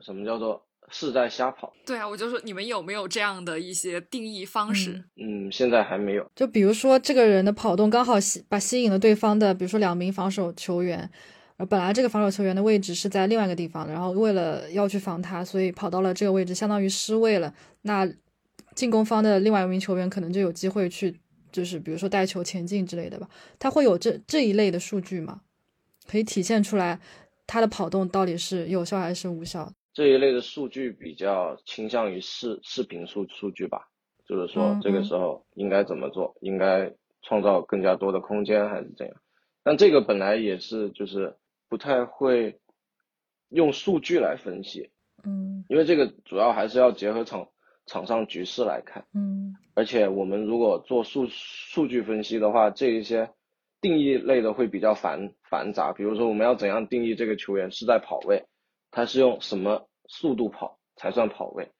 什么叫做是在瞎跑？对啊，我就说你们有没有这样的一些定义方式？嗯，现在还没有。就比如说这个人的跑动刚好吸把吸引了对方的，比如说两名防守球员。而本来这个防守球员的位置是在另外一个地方，然后为了要去防他，所以跑到了这个位置，相当于失位了。那进攻方的另外一名球员可能就有机会去就是比如说带球前进之类的吧，他会有这这一类的数据吗？可以体现出来他的跑动到底是有效还是无效？这一类的数据比较倾向于视视频数数据吧，就是说嗯这个时候应该怎么做，应该创造更加多的空间还是怎样？但这个本来也是就是不太会用数据来分析，嗯因为这个主要还是要结合场场上局势来看。嗯而且我们如果做数数据分析的话，这一些定义类的会比较繁繁杂。比如说，我们要怎样定义这个球员是在跑位，他是用什么速度跑才算跑位，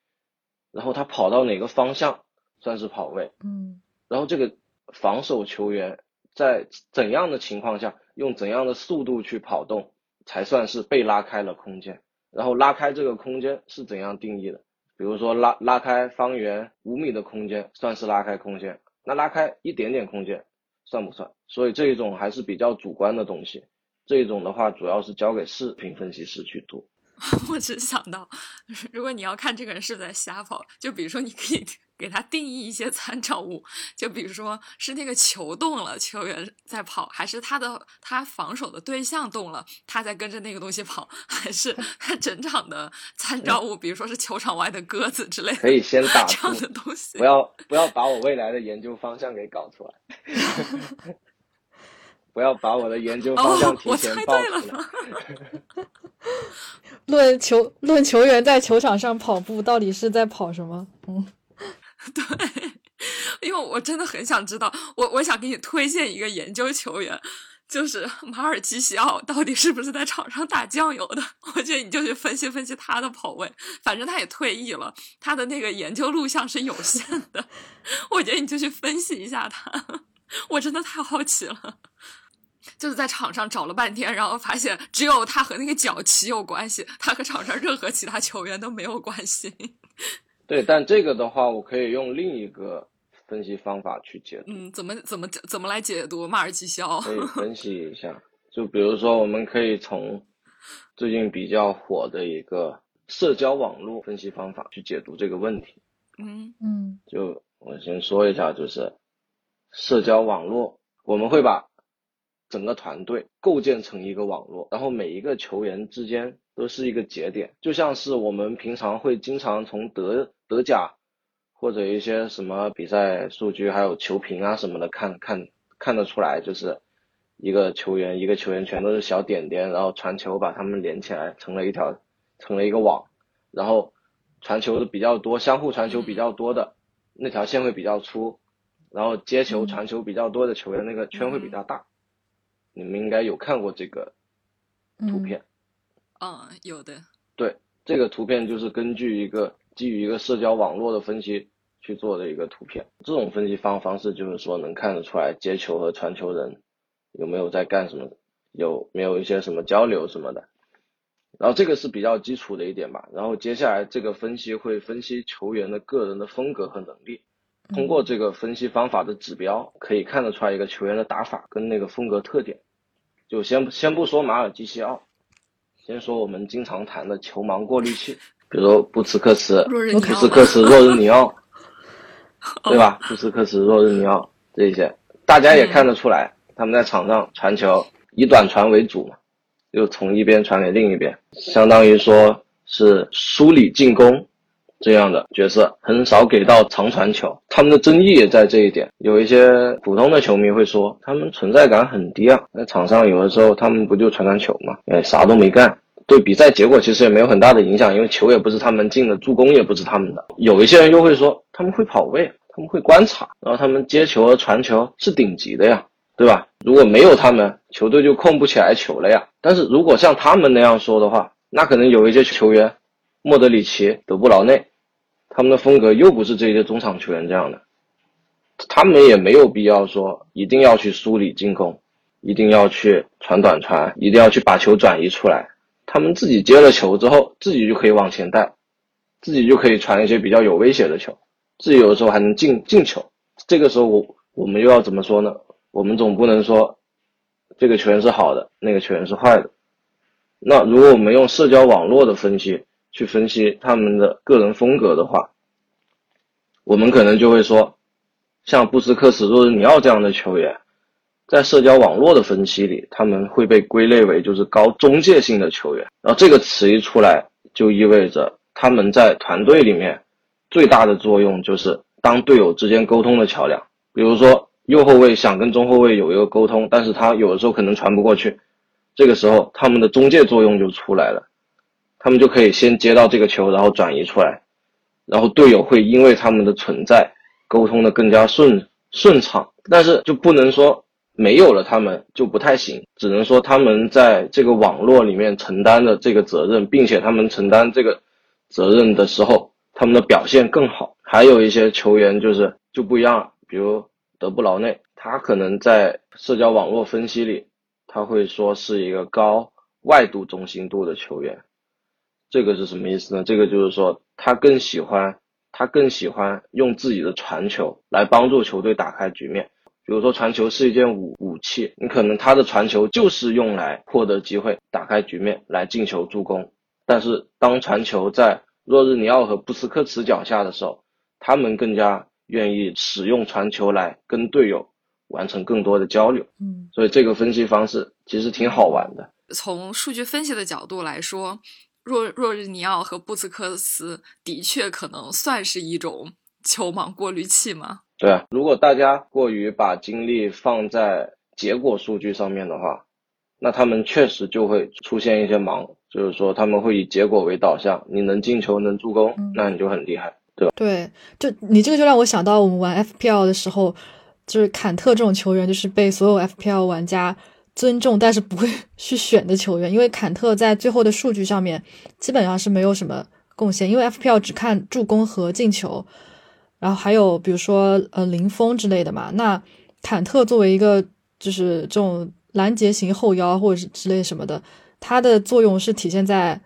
然后他跑到哪个方向算是跑位，嗯然后这个防守球员在怎样的情况下用怎样的速度去跑动才算是被拉开了空间，然后拉开这个空间是怎样定义的？比如说拉拉开方圆五米的空间算是拉开空间，那拉开一点点空间算不算？所以这一种还是比较主观的东西，这一种的话主要是交给视频分析师去做。<laughs> 我只想到，如果你要看这个人是在瞎跑，就比如说你可以给他定义一些参照物，就比如说是那个球动了，球员在跑，还是他的他防守的对象动了，他在跟着那个东西跑，还是 <laughs> 他整场的参照物，比如说是球场外的鸽子之类的，可以先打 <laughs> 这样的东西。不要不要把我未来的研究方向给搞出来，<laughs> 不要把我的研究方向哦，我提前报猜对出来。了。论球论球员在球场上跑步到底是在跑什么？嗯 <laughs> 对，因为我真的很想知道，我我想给你推荐一个研究球员，就是马尔基西奥到底是不是在场上打酱油的？<laughs> 我觉得你就去分析分析他的跑位，反正他也退役了，他的那个研究录像是有限的，<laughs> 我觉得你就去分析一下他，我真的太好奇了。就是在场上找了半天，然后发现只有他和那个脚旗有关系，他和场上任何其他球员都没有关系。对，但这个的话，我可以用另一个分析方法去解读，嗯，怎么怎么怎么来解读马尔基肖？可以 <laughs> 分析一下。就比如说，我们可以从最近比较火的一个社交网络分析方法去解读这个问题。嗯嗯就我先说一下，就是社交网络，我们会把整个团队构建成一个网络，然后每一个球员之间都是一个节点，就像是我们平常会经常从德德甲或者一些什么比赛数据，还有球评啊什么的看看看得出来，就是一个球员一个球员全都是小点点，然后传球把他们连起来成了一条成了一个网，然后传球的比较多，相互传球比较多的那条线会比较粗，然后接球嗯。传球比较多的球员那个圈会比较大。你们应该有看过这个图片，嗯，有的。对，这个图片就是根据一个基于一个社交网络的分析去做的一个图片。这种分析方方式就是说能看得出来接球和传球人有没有在干什么，有没有一些什么交流什么的。然后这个是比较基础的一点吧。然后接下来这个分析会分析球员的个人的风格和能力。通过这个分析方法的指标，可以看得出来一个球员的打法跟那个风格特点。就先先不说马尔基西奥，先说我们经常谈的球盲过滤器，<laughs> 比如说布斯克茨、若日尼奥布斯克茨、若日尼奥，对吧？布斯克茨、若日尼奥这些，大家也看得出来，他们在场上传球以短传为主嘛，就从一边传给另一边，相当于说是梳理进攻这样的角色，很少给到长传球。他们的争议也在这一点。有一些普通的球迷会说，他们存在感很低啊，在场上有的时候他们不就传传球嘛，哎，啥都没干。对比赛结果其实也没有很大的影响，因为球也不是他们进的，助攻也不是他们的。有一些人又会说，他们会跑位，他们会观察，然后他们接球和传球是顶级的呀，对吧？如果没有他们，球队就控不起来球了呀。但是如果像他们那样说的话，那可能有一些球员，莫德里奇、德布劳内，他们的风格又不是这些中场球员这样的，他们也没有必要说一定要去梳理进攻，一定要去传短传，一定要去把球转移出来。他们自己接了球之后，自己就可以往前带，自己就可以传一些比较有威胁的球，自己有的时候还能进进球。这个时候我我们又要怎么说呢？我们总不能说这个球员是好的，那个球员是坏的。那如果我们用社交网络的分析去分析他们的个人风格的话，我们可能就会说，像布斯克茨、若日尼奥这样的球员，在社交网络的分析里，他们会被归类为就是高中介性的球员。然后这个词一出来，就意味着他们在团队里面最大的作用就是当队友之间沟通的桥梁。比如说右后卫想跟中后卫有一个沟通，但是他有的时候可能传不过去，这个时候他们的中介作用就出来了，他们就可以先接到这个球，然后转移出来，然后队友会因为他们的存在。沟通的更加顺顺畅，但是就不能说没有了他们就不太行，只能说他们在这个网络里面承担的这个责任，并且他们承担这个责任的时候，他们的表现更好。还有一些球员就是就不一样了，比如德布劳内，他可能在社交网络分析里，他会说是一个高外度中心度的球员，这个是什么意思呢？这个就是说他更喜欢。他更喜欢用自己的传球来帮助球队打开局面，比如说传球是一件武武器，你可能他的传球就是用来获得机会、打开局面、来进球助攻。但是当传球在若日尼奥和布斯克茨脚下的时候，他们更加愿意使用传球来跟队友完成更多的交流。嗯，所以这个分析方式其实挺好玩的。从数据分析的角度来说。若若日尼奥和布斯克斯的确可能算是一种球盲过滤器吗？对啊，如果大家过于把精力放在结果数据上面的话，那他们确实就会出现一些盲，就是说他们会以结果为导向，你能进球能助攻，那你就很厉害，对吧？对，就你这个就让我想到我们玩 FPL 的时候，就是坎特这种球员，就是被所有 FPL 玩家。尊重，但是不会 <laughs> 去选的球员，因为坎特在最后的数据上面基本上是没有什么贡献，因为 FPL 只看助攻和进球，然后还有比如说呃零封之类的嘛。那坎特作为一个就是这种拦截型后腰或者是之类什么的，它的作用是体现在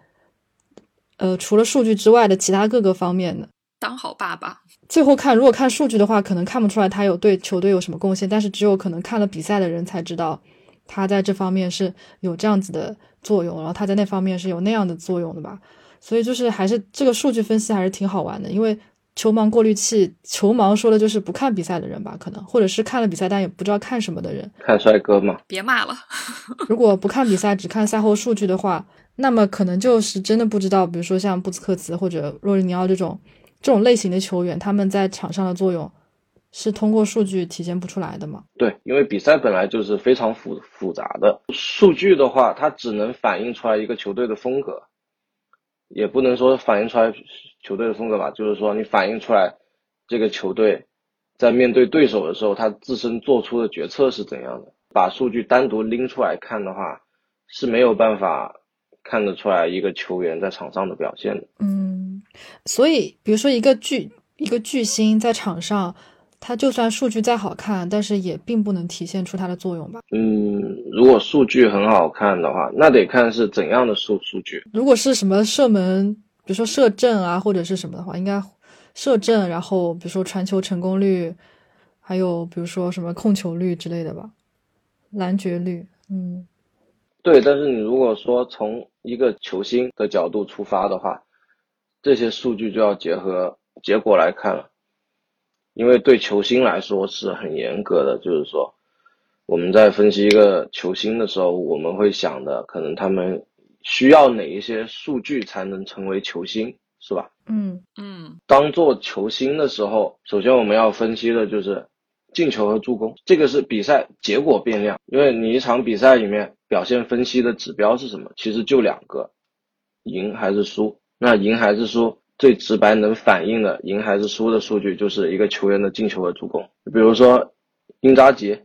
呃除了数据之外的其他各个方面的。当好爸爸，最后看如果看数据的话，可能看不出来他有对球队有什么贡献，但是只有可能看了比赛的人才知道。他在这方面是有这样子的作用，然后他在那方面是有那样的作用的吧，所以就是还是这个数据分析还是挺好玩的，因为球盲过滤器，球盲说的就是不看比赛的人吧，可能或者是看了比赛但也不知道看什么的人，看帅哥嘛，别骂了。<laughs> 如果不看比赛只看赛后数据的话，那么可能就是真的不知道，比如说像布斯克茨或者若日尼奥这种这种类型的球员，他们在场上的作用。是通过数据体现不出来的吗？对，因为比赛本来就是非常复复杂的。数据的话，它只能反映出来一个球队的风格，也不能说反映出来球队的风格吧。就是说，你反映出来这个球队在面对对手的时候，他自身做出的决策是怎样的。把数据单独拎出来看的话，是没有办法看得出来一个球员在场上的表现的。嗯，所以比如说一个巨一个巨星在场上。它就算数据再好看，但是也并不能体现出它的作用吧？嗯，如果数据很好看的话，那得看是怎样的数数据。如果是什么射门，比如说射正啊，或者是什么的话，应该射正，然后比如说传球成功率，还有比如说什么控球率之类的吧，拦截率。嗯，对。但是你如果说从一个球星的角度出发的话，这些数据就要结合结果来看了。因为对球星来说是很严格的，就是说，我们在分析一个球星的时候，我们会想的可能他们需要哪一些数据才能成为球星，是吧？嗯嗯。当做球星的时候，首先我们要分析的就是进球和助攻，这个是比赛结果变量。因为你一场比赛里面表现分析的指标是什么？其实就两个，赢还是输。那赢还是输？最直白能反映的赢还是输的数据，就是一个球员的进球和助攻。比如说，英扎吉，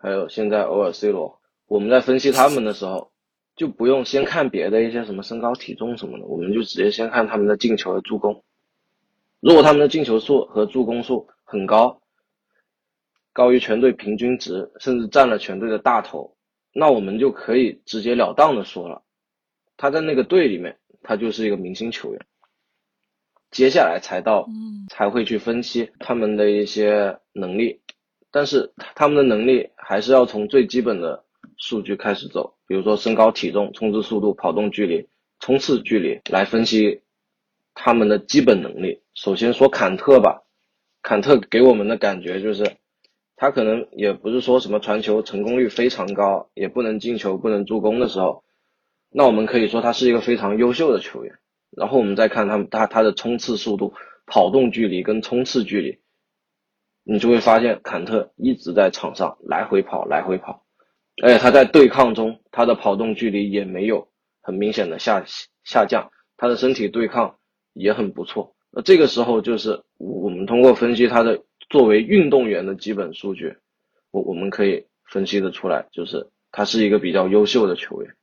还有现在偶尔 C 罗，我们在分析他们的时候，就不用先看别的一些什么身高体重什么的，我们就直接先看他们的进球和助攻。如果他们的进球数和助攻数很高，高于全队平均值，甚至占了全队的大头，那我们就可以直截了当的说了，他在那个队里面，他就是一个明星球员。接下来才到，才会去分析他们的一些能力，但是他们的能力还是要从最基本的数据开始走，比如说身高、体重、冲刺速度、跑动距离、冲刺距离来分析他们的基本能力。首先说坎特吧，坎特给我们的感觉就是，他可能也不是说什么传球成功率非常高，也不能进球、不能助攻的时候，那我们可以说他是一个非常优秀的球员。然后我们再看他们他他的冲刺速度、跑动距离跟冲刺距离，你就会发现坎特一直在场上来回跑、来回跑，而且他在对抗中他的跑动距离也没有很明显的下下降，他的身体对抗也很不错。那这个时候就是我们通过分析他的作为运动员的基本数据，我我们可以分析的出来，就是他是一个比较优秀的球员。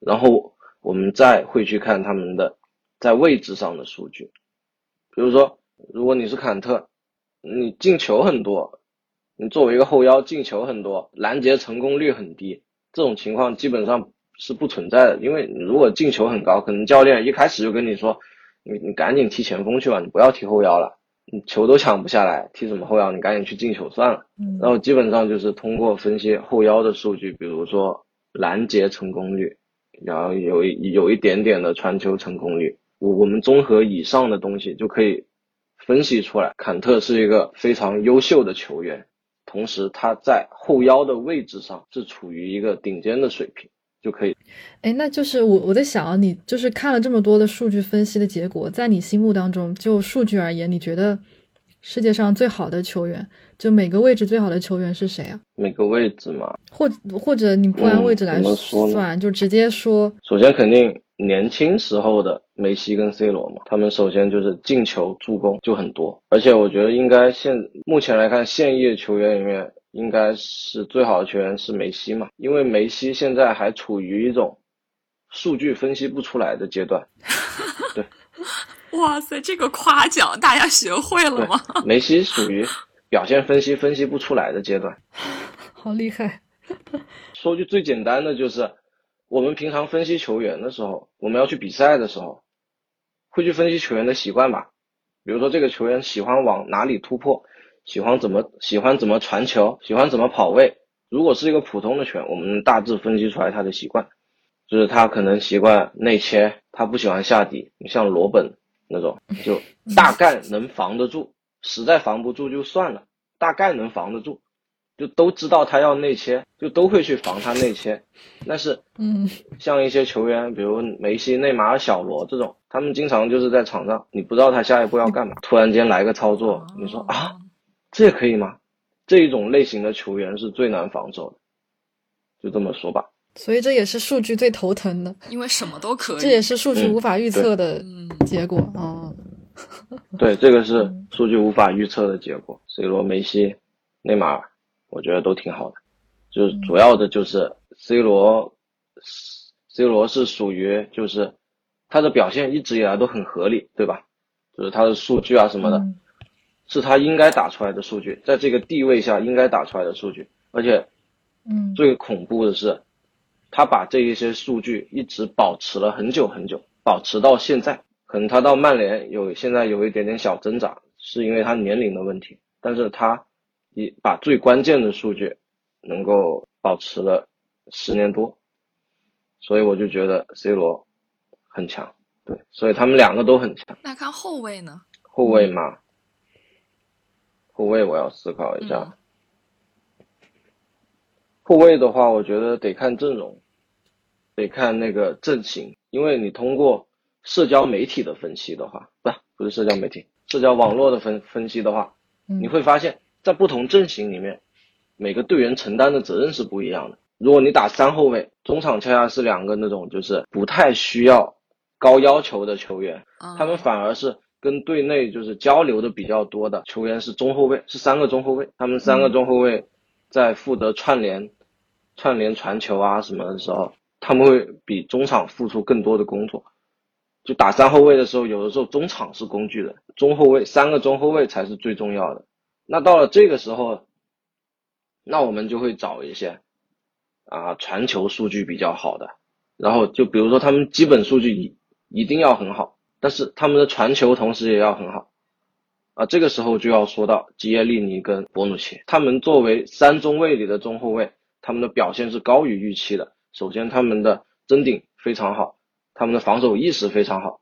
然后我们再会去看他们的在位置上的数据，比如说，如果你是坎特，你进球很多，你作为一个后腰进球很多，拦截成功率很低，这种情况基本上是不存在的。因为如果进球很高，可能教练一开始就跟你说。你你赶紧踢前锋去吧，你不要踢后腰了，你球都抢不下来，踢什么后腰？你赶紧去进球算了。然后基本上就是通过分析后腰的数据，比如说拦截成功率，然后有有一点点的传球成功率，我我们综合以上的东西就可以分析出来，坎特是一个非常优秀的球员，同时他在后腰的位置上是处于一个顶尖的水平。就可以，哎，那就是我我在想啊，你就是看了这么多的数据分析的结果，在你心目当中，就数据而言，你觉得世界上最好的球员，就每个位置最好的球员是谁啊？每个位置嘛，或或者你不按位置来算，就直接说。首先，肯定年轻时候的梅西跟 C 罗嘛，他们首先就是进球、助攻就很多，而且我觉得应该现目前来看，现役球员里面。应该是最好的球员是梅西嘛？因为梅西现在还处于一种数据分析不出来的阶段。<laughs> 对，哇塞，这个夸奖大家学会了吗？梅西属于表现分析分析不出来的阶段，<laughs> 好厉害。说句最简单的，就是我们平常分析球员的时候，我们要去比赛的时候，会去分析球员的习惯吧？比如说这个球员喜欢往哪里突破。喜欢怎么喜欢怎么传球，喜欢怎么跑位。如果是一个普通的球员，我们大致分析出来他的习惯，就是他可能习惯内切，他不喜欢下底。你像罗本那种，就大概能防得住，实在防不住就算了，大概能防得住，就都知道他要内切，就都会去防他内切。但是，嗯，像一些球员，比如梅西、内马尔、小罗这种，他们经常就是在场上，你不知道他下一步要干嘛，突然间来个操作，你说啊？这也可以吗？这一种类型的球员是最难防守的，就这么说吧。所以这也是数据最头疼的，因为什么都可以。这也是数据无法预测的结果啊。<laughs> 对，这个是数据无法预测的结果。C 罗、梅西、内马尔，我觉得都挺好的。就是主要的就是 C 罗，C 罗是属于就是他的表现一直以来都很合理，对吧？就是他的数据啊什么的。是他应该打出来的数据，在这个地位下应该打出来的数据，而且，嗯，最恐怖的是，他把这一些数据一直保持了很久很久，保持到现在。可能他到曼联有现在有一点点小增长，是因为他年龄的问题，但是他一把最关键的数据能够保持了十年多，所以我就觉得 C 罗很强，对，所以他们两个都很强。那看后卫呢？后卫嘛。后卫我要思考一下。后卫的话，我觉得得看阵容，得看那个阵型，因为你通过社交媒体的分析的话，不不是社交媒体，社交网络的分分析的话，你会发现在不同阵型里面，每个队员承担的责任是不一样的。如果你打三后卫，中场恰恰是两个那种就是不太需要高要求的球员，他们反而是。跟队内就是交流的比较多的球员是中后卫，是三个中后卫。他们三个中后卫在负责串联、串联传球啊什么的时候，他们会比中场付出更多的工作。就打三后卫的时候，有的时候中场是工具的，中后卫三个中后卫才是最重要的。那到了这个时候，那我们就会找一些啊传球数据比较好的，然后就比如说他们基本数据一一定要很好。但是他们的传球同时也要很好，啊，这个时候就要说到基耶利尼跟博努奇，他们作为三中卫里的中后卫，他们的表现是高于预期的。首先，他们的争顶非常好，他们的防守意识非常好，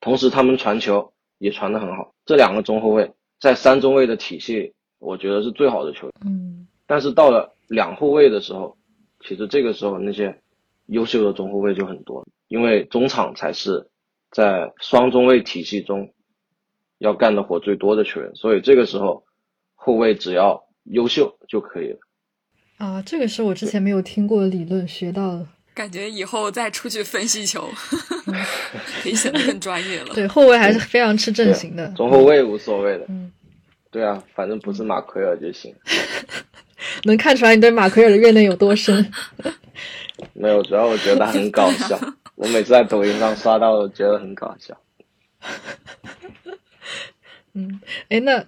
同时他们传球也传得很好。这两个中后卫在三中卫的体系，我觉得是最好的球员。嗯但是到了两后卫的时候，其实这个时候那些优秀的中后卫就很多，因为中场才是在双中卫体系中要干的活最多的球员，所以这个时候后卫只要优秀就可以了。啊，这个是我之前没有听过的理论，学到了。感觉以后再出去分析球，可以显得更专业了。对，后卫还是非常吃阵型的。中后卫无所谓的，嗯，对啊，反正不是马奎尔就行。<laughs> 能看出来你对马奎尔的怨念有多深。<laughs> 没有，主要我觉得他很搞笑，<laughs> 我每次在抖音上刷到，我觉得很搞笑。嗯，哎，那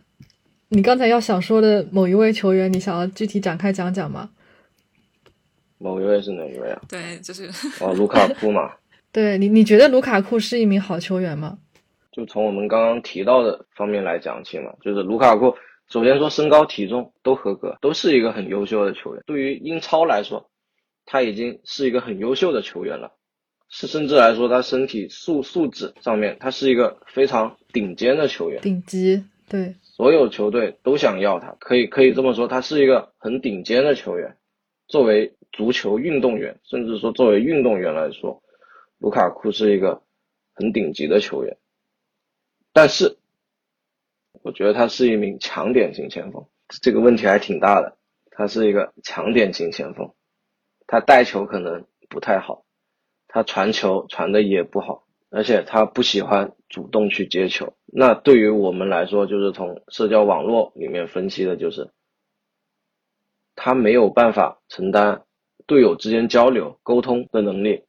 你刚才要想说的某一位球员，你想要具体展开讲讲吗？某一位是哪一位啊？对，就是哦，卢卡库嘛。<laughs> 对你，你觉得卢卡库是一名好球员吗？就从我们刚刚提到的方面来讲起嘛，就是卢卡库，首先说身高体重都合格，都是一个很优秀的球员。对于英超来说，他已经是一个很优秀的球员了，是甚至来说他身体素素质上面，他是一个非常顶尖的球员。顶级，对，所有球队都想要他，可以可以这么说，他是一个很顶尖的球员。作为足球运动员，甚至说作为运动员来说，卢卡库是一个很顶级的球员。但是，我觉得他是一名强点型前锋，这个问题还挺大的。他是一个强点型前锋，他带球可能不太好，他传球传的也不好，而且他不喜欢主动去接球。那对于我们来说，就是从社交网络里面分析的，就是他没有办法承担队友之间交流沟通的能力，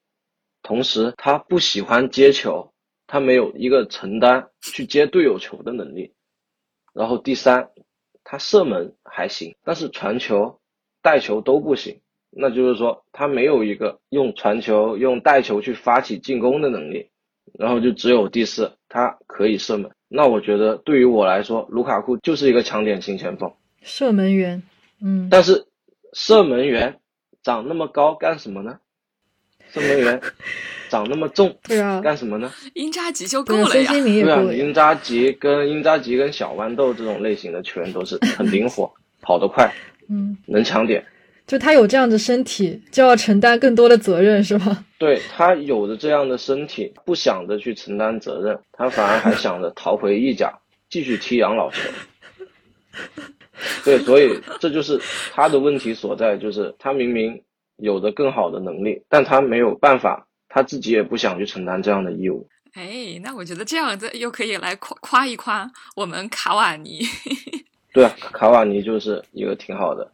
同时他不喜欢接球，他没有一个承担去接队友球的能力。然后第三，他射门还行，但是传球、带球都不行。那就是说，他没有一个用传球、用带球去发起进攻的能力。然后就只有第四，他可以射门。那我觉得对于我来说，卢卡库就是一个强点型前锋。射门员，嗯，但是射门员长那么高干什么呢？射门员长那么重对啊，干什么呢？英扎吉就够了呀。对啊，够了呀。英扎吉跟英扎吉跟小豌豆这种类型的球员都是很灵活，跑得快，嗯，能抢点。就他有这样的身体，就要承担更多的责任，是吗？对他有着这样的身体，不想着去承担责任，他反而还想着逃回意甲，<laughs> 继续踢养老球。对，所以这就是他的问题所在，就是他明明有着更好的能力，但他没有办法，他自己也不想去承担这样的义务。哎，那我觉得这样子又可以来夸夸一夸我们卡瓦尼。<laughs> 对啊，卡瓦尼就是一个挺好的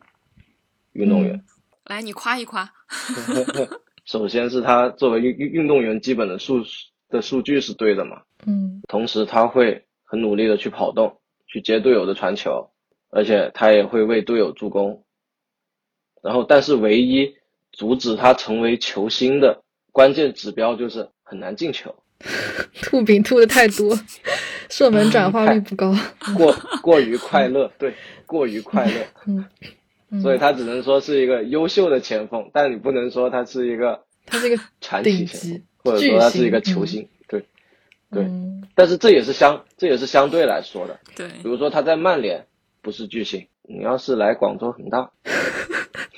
运动员。来，你夸一夸。<laughs> <laughs> 首先是他作为运运运动员基本的数的数据是对的嘛，嗯同时他会很努力的去跑动，去接队友的传球，而且他也会为队友助攻。然后，但是唯一阻止他成为球星的关键指标就是很难进球，<laughs> 吐饼吐的太多，射门转化率不高。过过于快乐，对，过于快乐，嗯，嗯所以他只能说是一个优秀的前锋，但你不能说他是一个他是一个传奇前锋，或者说他是一个球星，对。对。嗯。但是这也是相这也是相对来说的，对，比如说他在曼联不是巨星，你要是来广州恒大，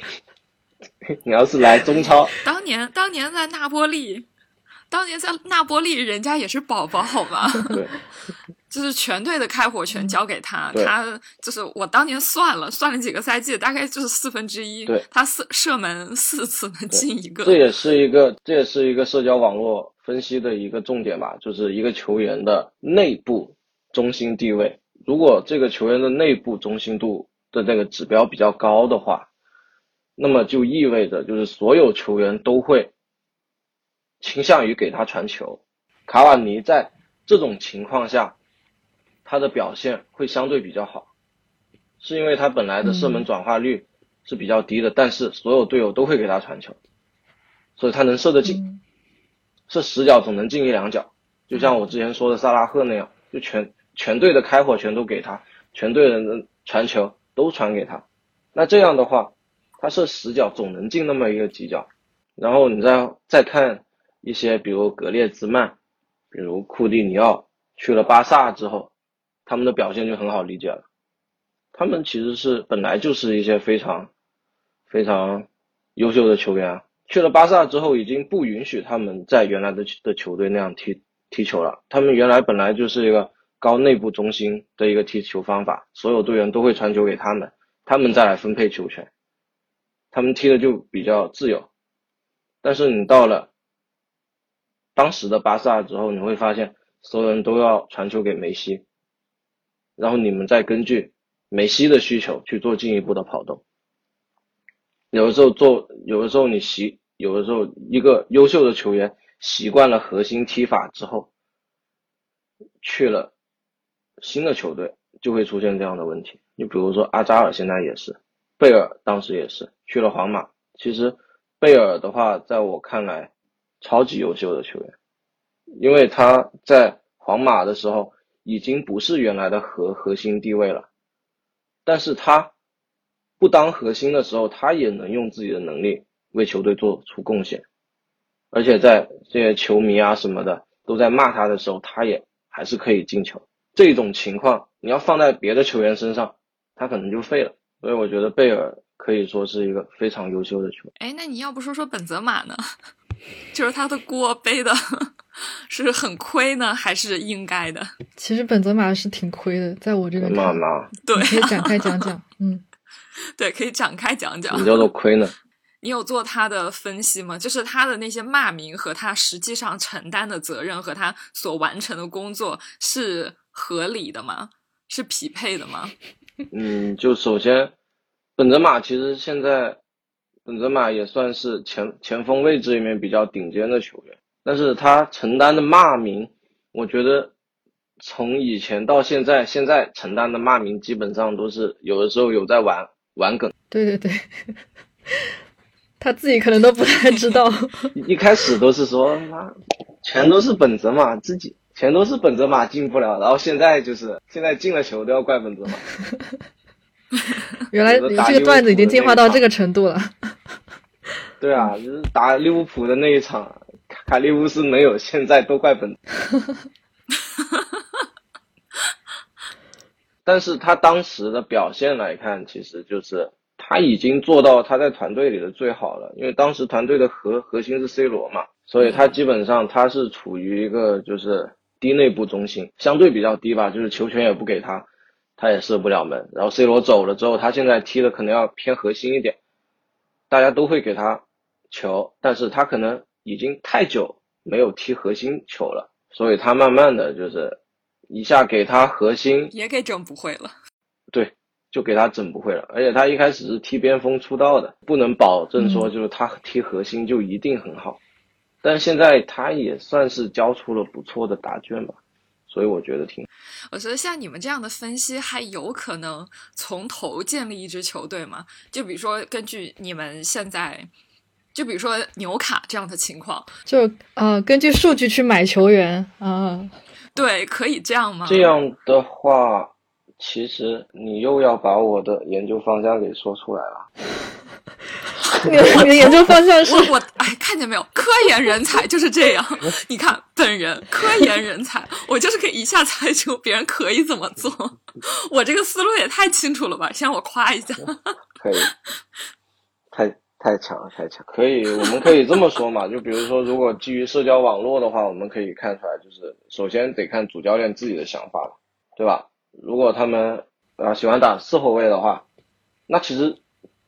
<laughs> 你要是来中超，当年当年在那波利，当年在那波利，人家也是宝宝，好吗？对就是全队的开火权交给他，对他就是我当年算了算了几个赛季，大概就是四分之一。对他四射门四次 <laughs> 能进一个。这也是一个这也是一个社交网络分析的一个重点吧，就是一个球员的内部中心地位。如果这个球员的内部中心度的那个指标比较高的话，那么就意味着就是所有球员都会倾向于给他传球。卡瓦尼在这种情况下，他的表现会相对比较好，是因为他本来的射门转化率是比较低的，但是所有队友都会给他传球，所以他能射得进，嗯。射十脚总能进一两脚，就像我之前说的萨拉赫那样，就全全队的开火全都给他，全队人的传球都传给他，那这样的话，他射十脚总能进那么一个几脚，然后你再再看一些，比如格列兹曼，比如库蒂尼奥去了巴萨之后，他们的表现就很好理解了。他们其实是本来就是一些非常非常优秀的球员啊，去了巴萨之后，已经不允许他们在原来的的球队那样踢踢球了。他们原来本来就是一个高内部中心的一个踢球方法，所有队员都会传球给他们，他们再来分配球权，他们踢的就比较自由。但是你到了当时的巴萨之后，你会发现所有人都要传球给梅西，然后你们再根据梅西的需求去做进一步的跑动。有的时候做，有的时候你习，有的时候一个优秀的球员习惯了核心踢法之后，去了新的球队就会出现这样的问题。你比如说阿扎尔现在也是，贝尔当时也是去了皇马，其实。贝尔的话，在我看来，超级优秀的球员，因为他在皇马的时候已经不是原来的核核心地位了，但是他不当核心的时候，他也能用自己的能力为球队做出贡献，而且在这些球迷啊什么的都在骂他的时候，他也还是可以进球。这种情况你要放在别的球员身上，他可能就废了。所以我觉得贝尔。可以说是一个非常优秀的球员。哎，那你要不说说本泽马呢？就是他的锅背的是很亏呢，还是应该的？<laughs> 其实本泽马是挺亏的，在我这个妈妈，对，可以展开讲讲。嗯，<laughs> 对，可以展开讲讲。什么叫做亏呢？<laughs> 你有做他的分析吗？就是他的那些骂名和他实际上承担的责任和他所完成的工作是合理的吗？是匹配的吗？嗯，就首先。本泽马其实现在，本泽马也算是前前锋位置里面比较顶尖的球员，但是他承担的骂名，我觉得从以前到现在，现在承担的骂名基本上都是有的时候有在玩玩梗。对对对，<laughs> 他自己可能都不太知道。<laughs> 一开始都是说妈，全都是本泽马自己，全都是本泽马进不了，然后现在就是现在进了球都要怪本泽马。<laughs> <laughs> 原来这个段子已经进化到这个程度了。<laughs> 对啊，就是打利物浦的那一场，卡利乌斯没有，现在都怪本。<laughs> 但是他当时的表现来看，其实就是他已经做到他在团队里的最好了。因为当时团队的核核心是 C 罗嘛，所以他基本上他是处于一个就是低内部中心，相对比较低吧，就是球权也不给他。他也射不了门，然后 C 罗走了之后，他现在踢的可能要偏核心一点，大家都会给他球，但是他可能已经太久没有踢核心球了，所以他慢慢的就是一下给他核心也给整不会了，对，就给他整不会了，而且他一开始是踢边锋出道的，不能保证说就是他踢核心就一定很好，但现在他也算是交出了不错的答卷吧。所以我觉得挺，我觉得像你们这样的分析，还有可能从头建立一支球队吗？就比如说，根据你们现在，就比如说纽卡这样的情况，就呃，根据数据去买球员啊，对，可以这样吗？这样的话，其实你又要把我的研究方向给说出来了。<laughs> 你的研究方向是？我哎，看见没有？科研人才就是这样。<laughs> 你看，本人科研人才，我就是可以一下猜出别人可以怎么做。我这个思路也太清楚了吧？先让我夸一下。可以，太太强了，太强。可以，我们可以这么说嘛？就比如说，如果基于社交网络的话，我们可以看出来，就是首先得看主教练自己的想法了，对吧？如果他们啊喜欢打四后卫的话，那其实。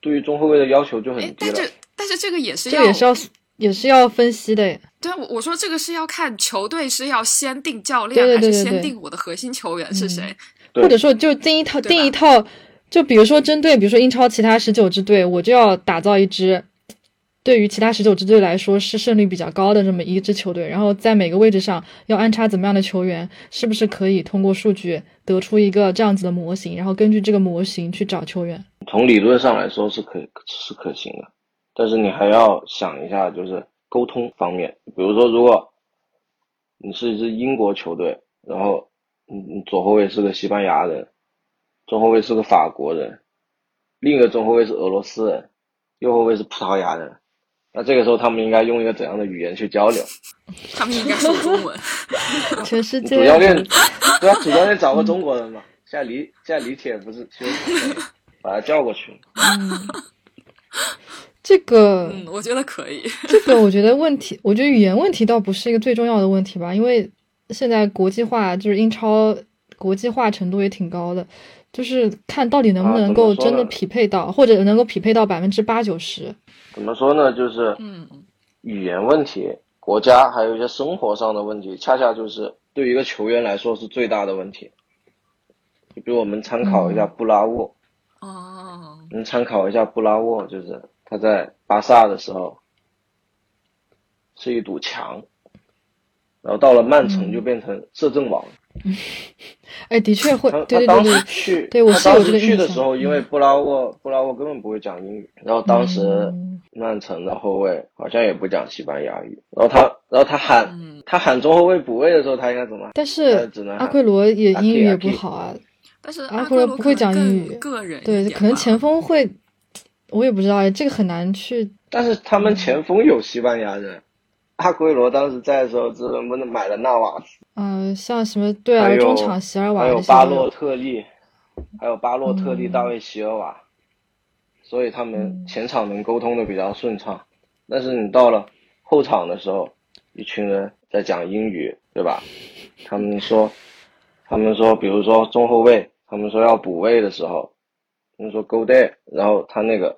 对于中后卫的要求就很低了，但是但是这个也是要也是要也是要分析的。对，我我说这个是要看球队是要先定教练，还是先定我的核心球员是谁，或者说就定一套定一套，就比如说针对比如说英超其他十九支队，我就要打造一支。对于其他十九支队来说是胜率比较高的这么一支球队，然后在每个位置上要安插怎么样的球员，是不是可以通过数据得出一个这样子的模型，然后根据这个模型去找球员？从理论上来说是可是可行的，但是你还要想一下，就是沟通方面。比如说，如果你是一支英国球队，然后你左后卫是个西班牙人，中后卫是个法国人，另一个中后卫是俄罗斯人，右后卫是葡萄牙人。那这个时候他们应该用一个怎样的语言去交流？<laughs> 他们应该说中文。全世界主教练，对啊，主教练找个中国人嘛。现在李现在李铁不是休息，把他叫过去。嗯，<laughs> 这个，嗯，我觉得可以。这个我觉得问题，我觉得语言问题倒不是一个最重要的问题吧，因为现在国际化就是英超国际化程度也挺高的，就是看到底能不能够真的匹配到，或者能够匹配到百分之八九十。怎么说呢？就是嗯，语言问题，国家还有一些生活上的问题，恰恰就是对于一个球员来说是最大的问题。就比如我们参考一下布拉沃，哦，们参考一下布拉沃，就是他在巴萨的时候是一堵墙，然后到了曼城就变成摄政王。<laughs> 哎，的确会，他对对对他当时对，去，对我是有他当时这个去的时候，因为布拉沃布拉沃根本不会讲英语，然后当时嗯曼城的后卫好像也不讲西班牙语，然后他然后他喊嗯，他喊中后卫补位的时候，他应该怎么？但呃是阿奎罗也英语也不好啊，但是阿奎罗不会讲英语个人对，可能前锋会，我也不知道哎，这个很难去。但是他们前锋有西班牙人，阿圭罗当时在的时候，只能不能买了纳瓦斯，嗯、像什么对啊，中场席尔瓦还有巴洛特利，还有巴洛特利、嗯大卫席尔瓦，所以他们嗯前场能沟通的比较顺畅。但是你到了后场的时候，一群人在讲英语，对吧？他们说，他们说，比如说中后卫，他们说要补位的时候，他们说 go there，然后他那个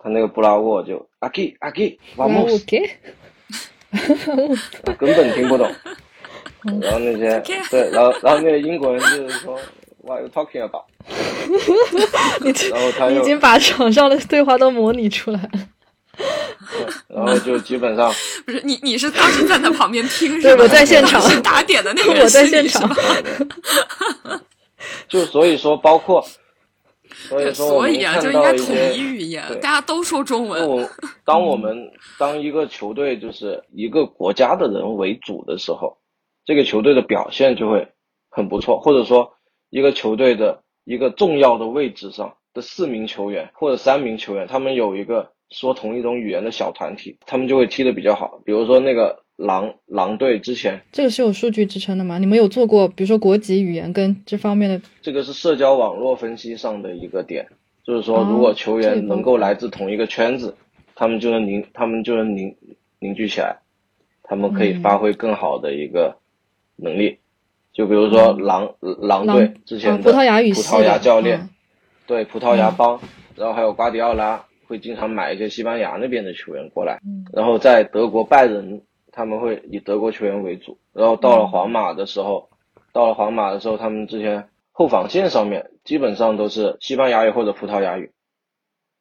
他那个布拉沃就阿基阿基 <laughs> 根本听不懂。嗯然后那些 <laughs> 对，然后然后那个英国人就是说 What are you talking about？然后他已经把场上的对话都模拟出来了。然后就基本上 <laughs> 不是你，你是当时站在旁边听是对吧？我在现场打点的那个人我在现场就所以说包括所以说 <laughs> 所以啊，就应该统一语言，大家都说中文。我 <laughs> 当我们当一个球队就是一个国家的人为主的时候，这个球队的表现就会很不错，或者说一个球队的一个重要的位置上的四名球员或者三名球员，他们有一个说同一种语言的小团体，他们就会踢得比较好。比如说那个狼狼队之前，这个是有数据支撑的吗？你们有做过，比如说国籍语言跟这方面的？这个是社交网络分析上的一个点，就是说哦如果球员能够来自同一个圈子，他们就能凝，他们就能凝凝聚起来，他们可以嗯发挥更好的一个能力。就比如说狼狼队之前的啊葡萄牙语葡萄牙教练，嗯。对葡萄牙帮，然后还有瓜迪奥拉会经常买一些西班牙那边的球员过来，嗯。然后在德国拜仁他们会以德国球员为主，然后到了皇马的时候，到了皇马的时候，他们之前后防线上面基本上都是西班牙语或者葡萄牙语，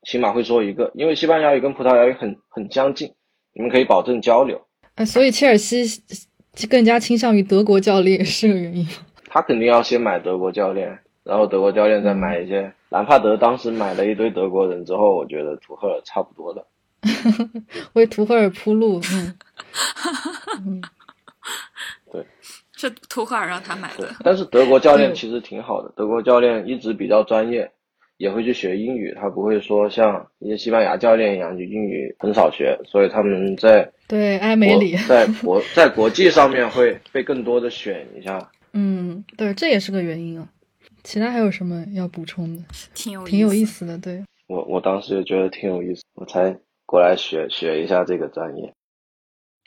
起码会说一个，因为西班牙语跟葡萄牙语很很相近，你们可以保证交流。哎，所以切尔西更加倾向于德国教练是个原因吗。他肯定要先买德国教练，然后德国教练再买一些。兰帕德当时买了一堆德国人之后，我觉得图赫尔差不多的。<laughs> 为图赫尔铺路，嗯，<laughs> 嗯是图赫尔让他买对的，，但是德国教练其实挺好的，德国教练一直比较专业，也会去学英语，他不会说像一些西班牙教练一样，就英语很少学，所以他们在对，埃梅里，在国在国际上面会被更多的选一下。<laughs> 嗯，对，这也是个原因啊。其他还有什么要补充的？挺有挺有意思。的，对，我我当时也觉得挺有意思，我才过来学学一下这个专业。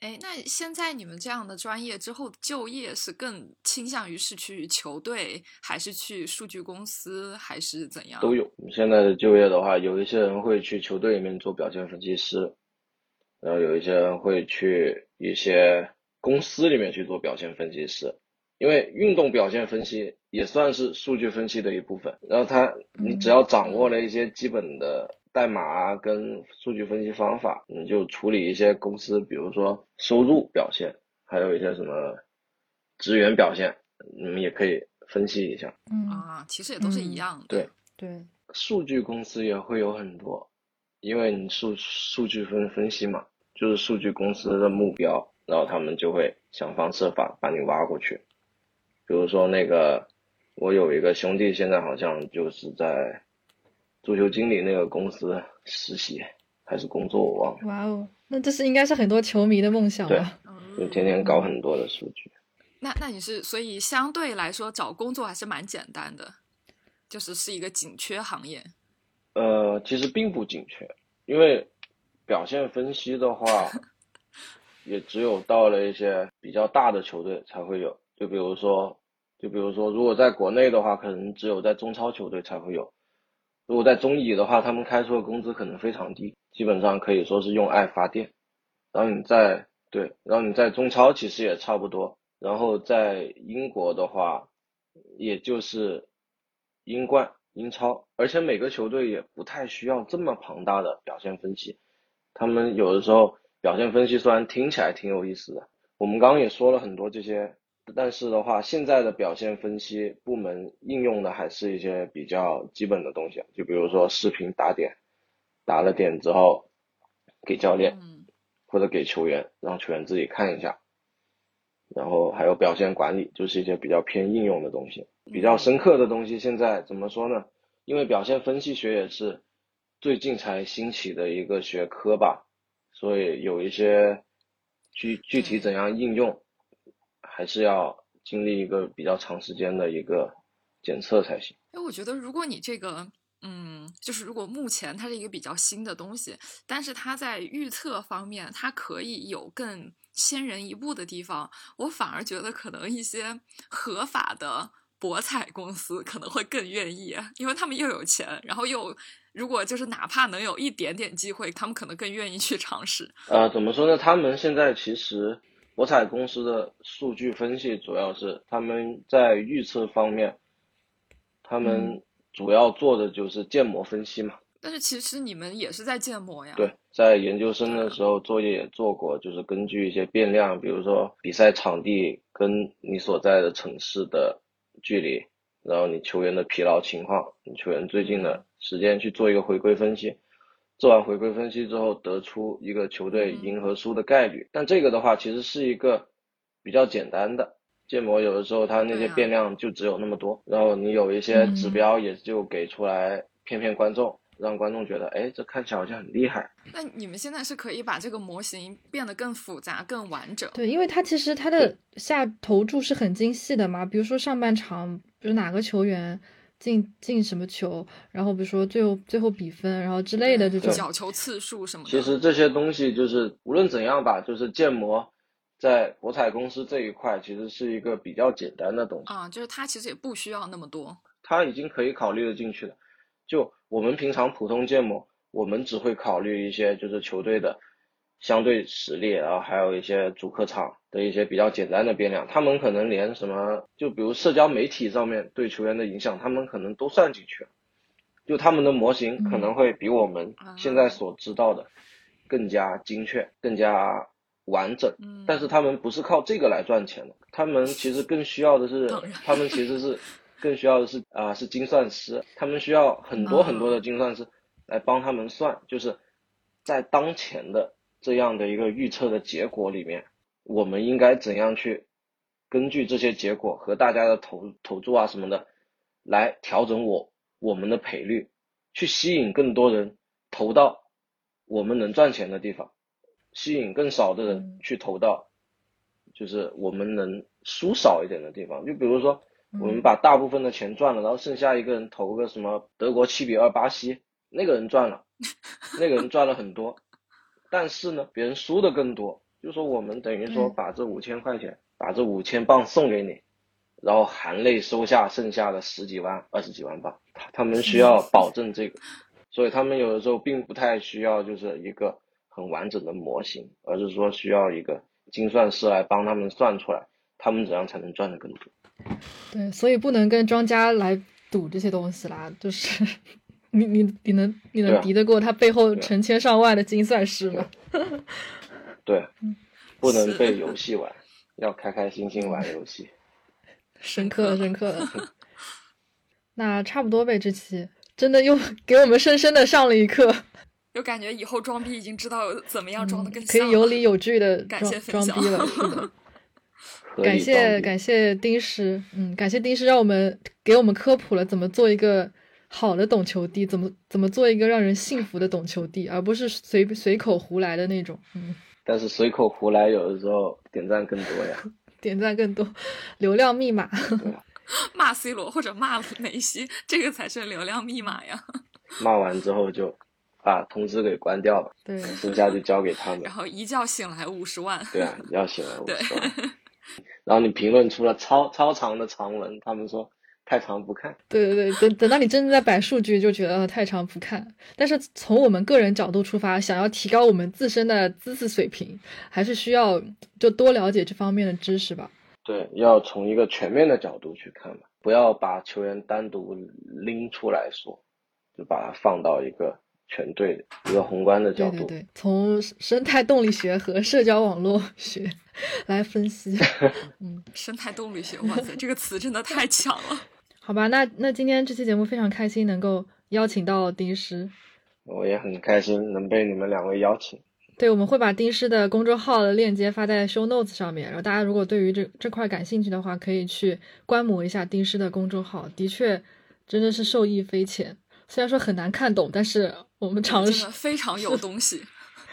哎，那现在你们这样的专业之后就业是更倾向于是去球队，还是去数据公司，还是怎样？都有。现在的就业的话，有一些人会去球队里面做表现分析师，然后有一些人会去一些公司里面去做表现分析师，因为运动表现分析也算是数据分析的一部分。然后他，你只要掌握了一些基本的代码啊，跟数据分析方法，你就处理一些公司，比如说收入表现，还有一些什么职员表现，你们也可以分析一下。嗯，啊，其实也都是一嗯样的。对，对，数据公司也会有很多，因为你数数据分分析嘛，就是数据公司的目标，然后他们就会想方设法把你挖过去。比如说那个，我有一个兄弟，现在好像就是在足球经理那个公司实习还是工作，我忘了。哇哦，那这是应该是很多球迷的梦想对吧？嗯就天天搞很多的数据。那那你是所以相对来说找工作还是蛮简单的，就是是一个紧缺行业。呃，其实并不紧缺，因为表现分析的话，<laughs> 也只有到了一些比较大的球队才会有。就比如说，就比如说，如果在国内的话，可能只有在中超球队才会有。如果在中乙的话，他们开出的工资可能非常低，基本上可以说是用爱发电。然后你在对，然后你在中超其实也差不多。然后在英国的话，也就是英冠、英超，而且每个球队也不太需要这么庞大的表现分析。他们有的时候表现分析虽然听起来挺有意思的，我们刚刚也说了很多这些。但是的话，现在的表现分析部门应用的还是一些比较基本的东西，就比如说视频打点，打了点之后给教练或者给球员，让球员自己看一下。然后还有表现管理，就是一些比较偏应用的东西，比较深刻的东西。现在怎么说呢？因为表现分析学也是最近才兴起的一个学科吧，所以有一些具具体怎样应用。还是要经历一个比较长时间的一个检测才行。哎，我觉得如果你这个，嗯，就是如果目前它是一个比较新的东西，但是它在预测方面，它可以有更先人一步的地方，我反而觉得可能一些合法的博彩公司可能会更愿意，因为他们又有钱，然后又如果就是哪怕能有一点点机会，他们可能更愿意去尝试。呃，怎么说呢？他们现在其实。博彩公司的数据分析主要是他们在预测方面，他们主要做的就是建模分析嘛。但是其实你们也是在建模呀。对，在研究生的时候作业也做过，就是根据一些变量，比如说比赛场地跟你所在的城市的距离，然后你球员的疲劳情况，你球员最近的时间去做一个回归分析。做完回归分析之后，得出一个球队赢和输的概率。但这个的话，其实是一个比较简单的建模。有的时候它那些变量就只有那么多，然后你有一些指标也就给出来骗骗观众，让观众觉得，哎，这看起来好像很厉害。那你们现在是可以把这个模型变得更复杂、更完整。对，因为它其实它的下投注是很精细的嘛。比如说上半场，比如哪个球员。进进什么球，然后比如说最后最后比分，然后之类的这种角球次数什么的。其实这些东西就是无论怎样吧，就是建模在博彩公司这一块其实是一个比较简单的东西啊，就是它其实也不需要那么多，它已经可以考虑的进去了。就我们平常普通建模，我们只会考虑一些就是球队的。相对实力，然后还有一些主客场的一些比较简单的变量，他们可能连什么，就比如社交媒体上面对球员的影响，他们可能都算进去了。就他们的模型可能会比我们现在所知道的更加精确、更加完整。但是他们不是靠这个来赚钱的，他们其实更需要的是，他们其实是 <laughs> 更需要的是啊，是精算师，他们需要很多很多的精算师来帮他们算，就是在当前的。这样的一个预测的结果里面，我们应该怎样去根据这些结果和大家的投投注啊什么的，来调整我我们的赔率，去吸引更多人投到我们能赚钱的地方，吸引更少的人去投到就是我们能输少一点的地方。就比如说，我们把大部分的钱赚了，然后剩下一个人投个什么德国七比二巴西，那个人赚了，那个人赚了很多。但是呢，别人输的更多，就说我们等于说把这五千块钱，把这五千镑送给你，然后含泪收下剩下的十几万、二十几万镑。他他们需要保证这个，所以他们有的时候并不太需要就是一个很完整的模型，而是说需要一个精算师来帮他们算出来，他们怎样才能赚的更多。对，所以不能跟庄家来赌这些东西啦，就是。你你你能你能敌得过他背后成千上万的精算师吗？<laughs> 对，不能被游戏玩，要开开心心玩游戏。<laughs> 深刻了，深刻了。<laughs> 那差不多呗，这期真的又给我们深深的上了一课。就感觉以后装逼已经知道怎么样装的更可以有理有据的装装逼了，是的。感谢感谢丁师，嗯，感谢丁师让我们给我们科普了怎么做一个。好的懂球帝怎么怎么做一个让人信服的懂球帝，而不是随随口胡来的那种。嗯，但是随口胡来，有的时候点赞更多呀。<laughs> 点赞更多，流量密码。<laughs> 骂 C 罗或者骂梅西，这个才是流量密码呀。骂完之后就把通知给关掉了，对，剩下就交给他们然。后一觉醒来五十万。对啊，一觉醒来五对十万。然后你评论出了超超长的长文，他们说太长不看。对对对，等等到你真的在摆数据，就觉得太长不看。但是从我们个人角度出发，想要提高我们自身的知识水平，还是需要就多了解这方面的知识吧。对，要从一个全面的角度去看嘛，不要把球员单独拎出来说，就把它放到一个全队一个宏观的角度。对对对，从生态动力学和社交网络学来分析。<laughs> 嗯生态动力学，哇塞，这个词真的太强了。好吧，那那今天这期节目非常开心能够邀请到丁师。我也很开心能被你们两位邀请。对，我们会把丁师的公众号的链接发在 show notes 上面，然后大家如果对于这这块感兴趣的话，可以去观摩一下丁师的公众号，的确真的是受益匪浅。虽然说很难看懂，但是我们尝试真的非常有东西。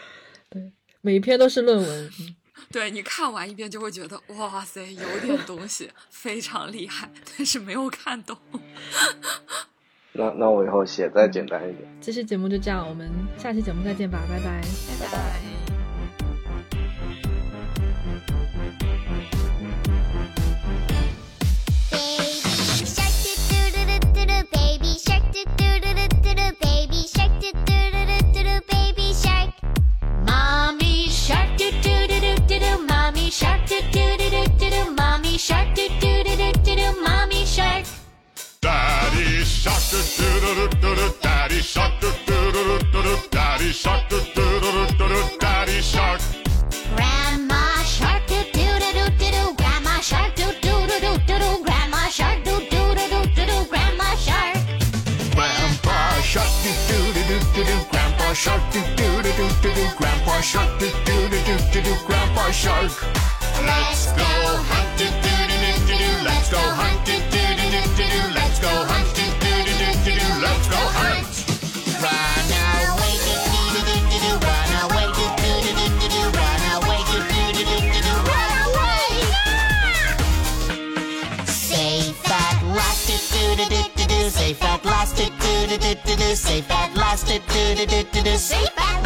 <laughs> 对每一篇都是论文。嗯对你看完一遍就会觉得，哇塞，有点东西，非常厉害，但是没有看懂。<laughs> 那那我以后写再简单一点。这期节目就这样，我们下期节目再见吧，拜拜。拜拜。Baby shark do do, mommy shark do do do do do do, mommy shark do do do do do do, mommy shark. Daddy shark do do do do do do, daddy shark do do do do do do, daddy shark do do do do do do. Shark, do do do do do do, Grandpa Shark, do do do do do do, Grandpa Shark. Let's go hunting, do do do do do, let's go hunting, do do do do do, let's go hunting, do do do do do, let's go hunt. Run away, do do do do do, run away, do do do do do, run away, do do do do do, run away. Safe at last, do do do do do, safe at last, do do do do do, safe at last, do Say that.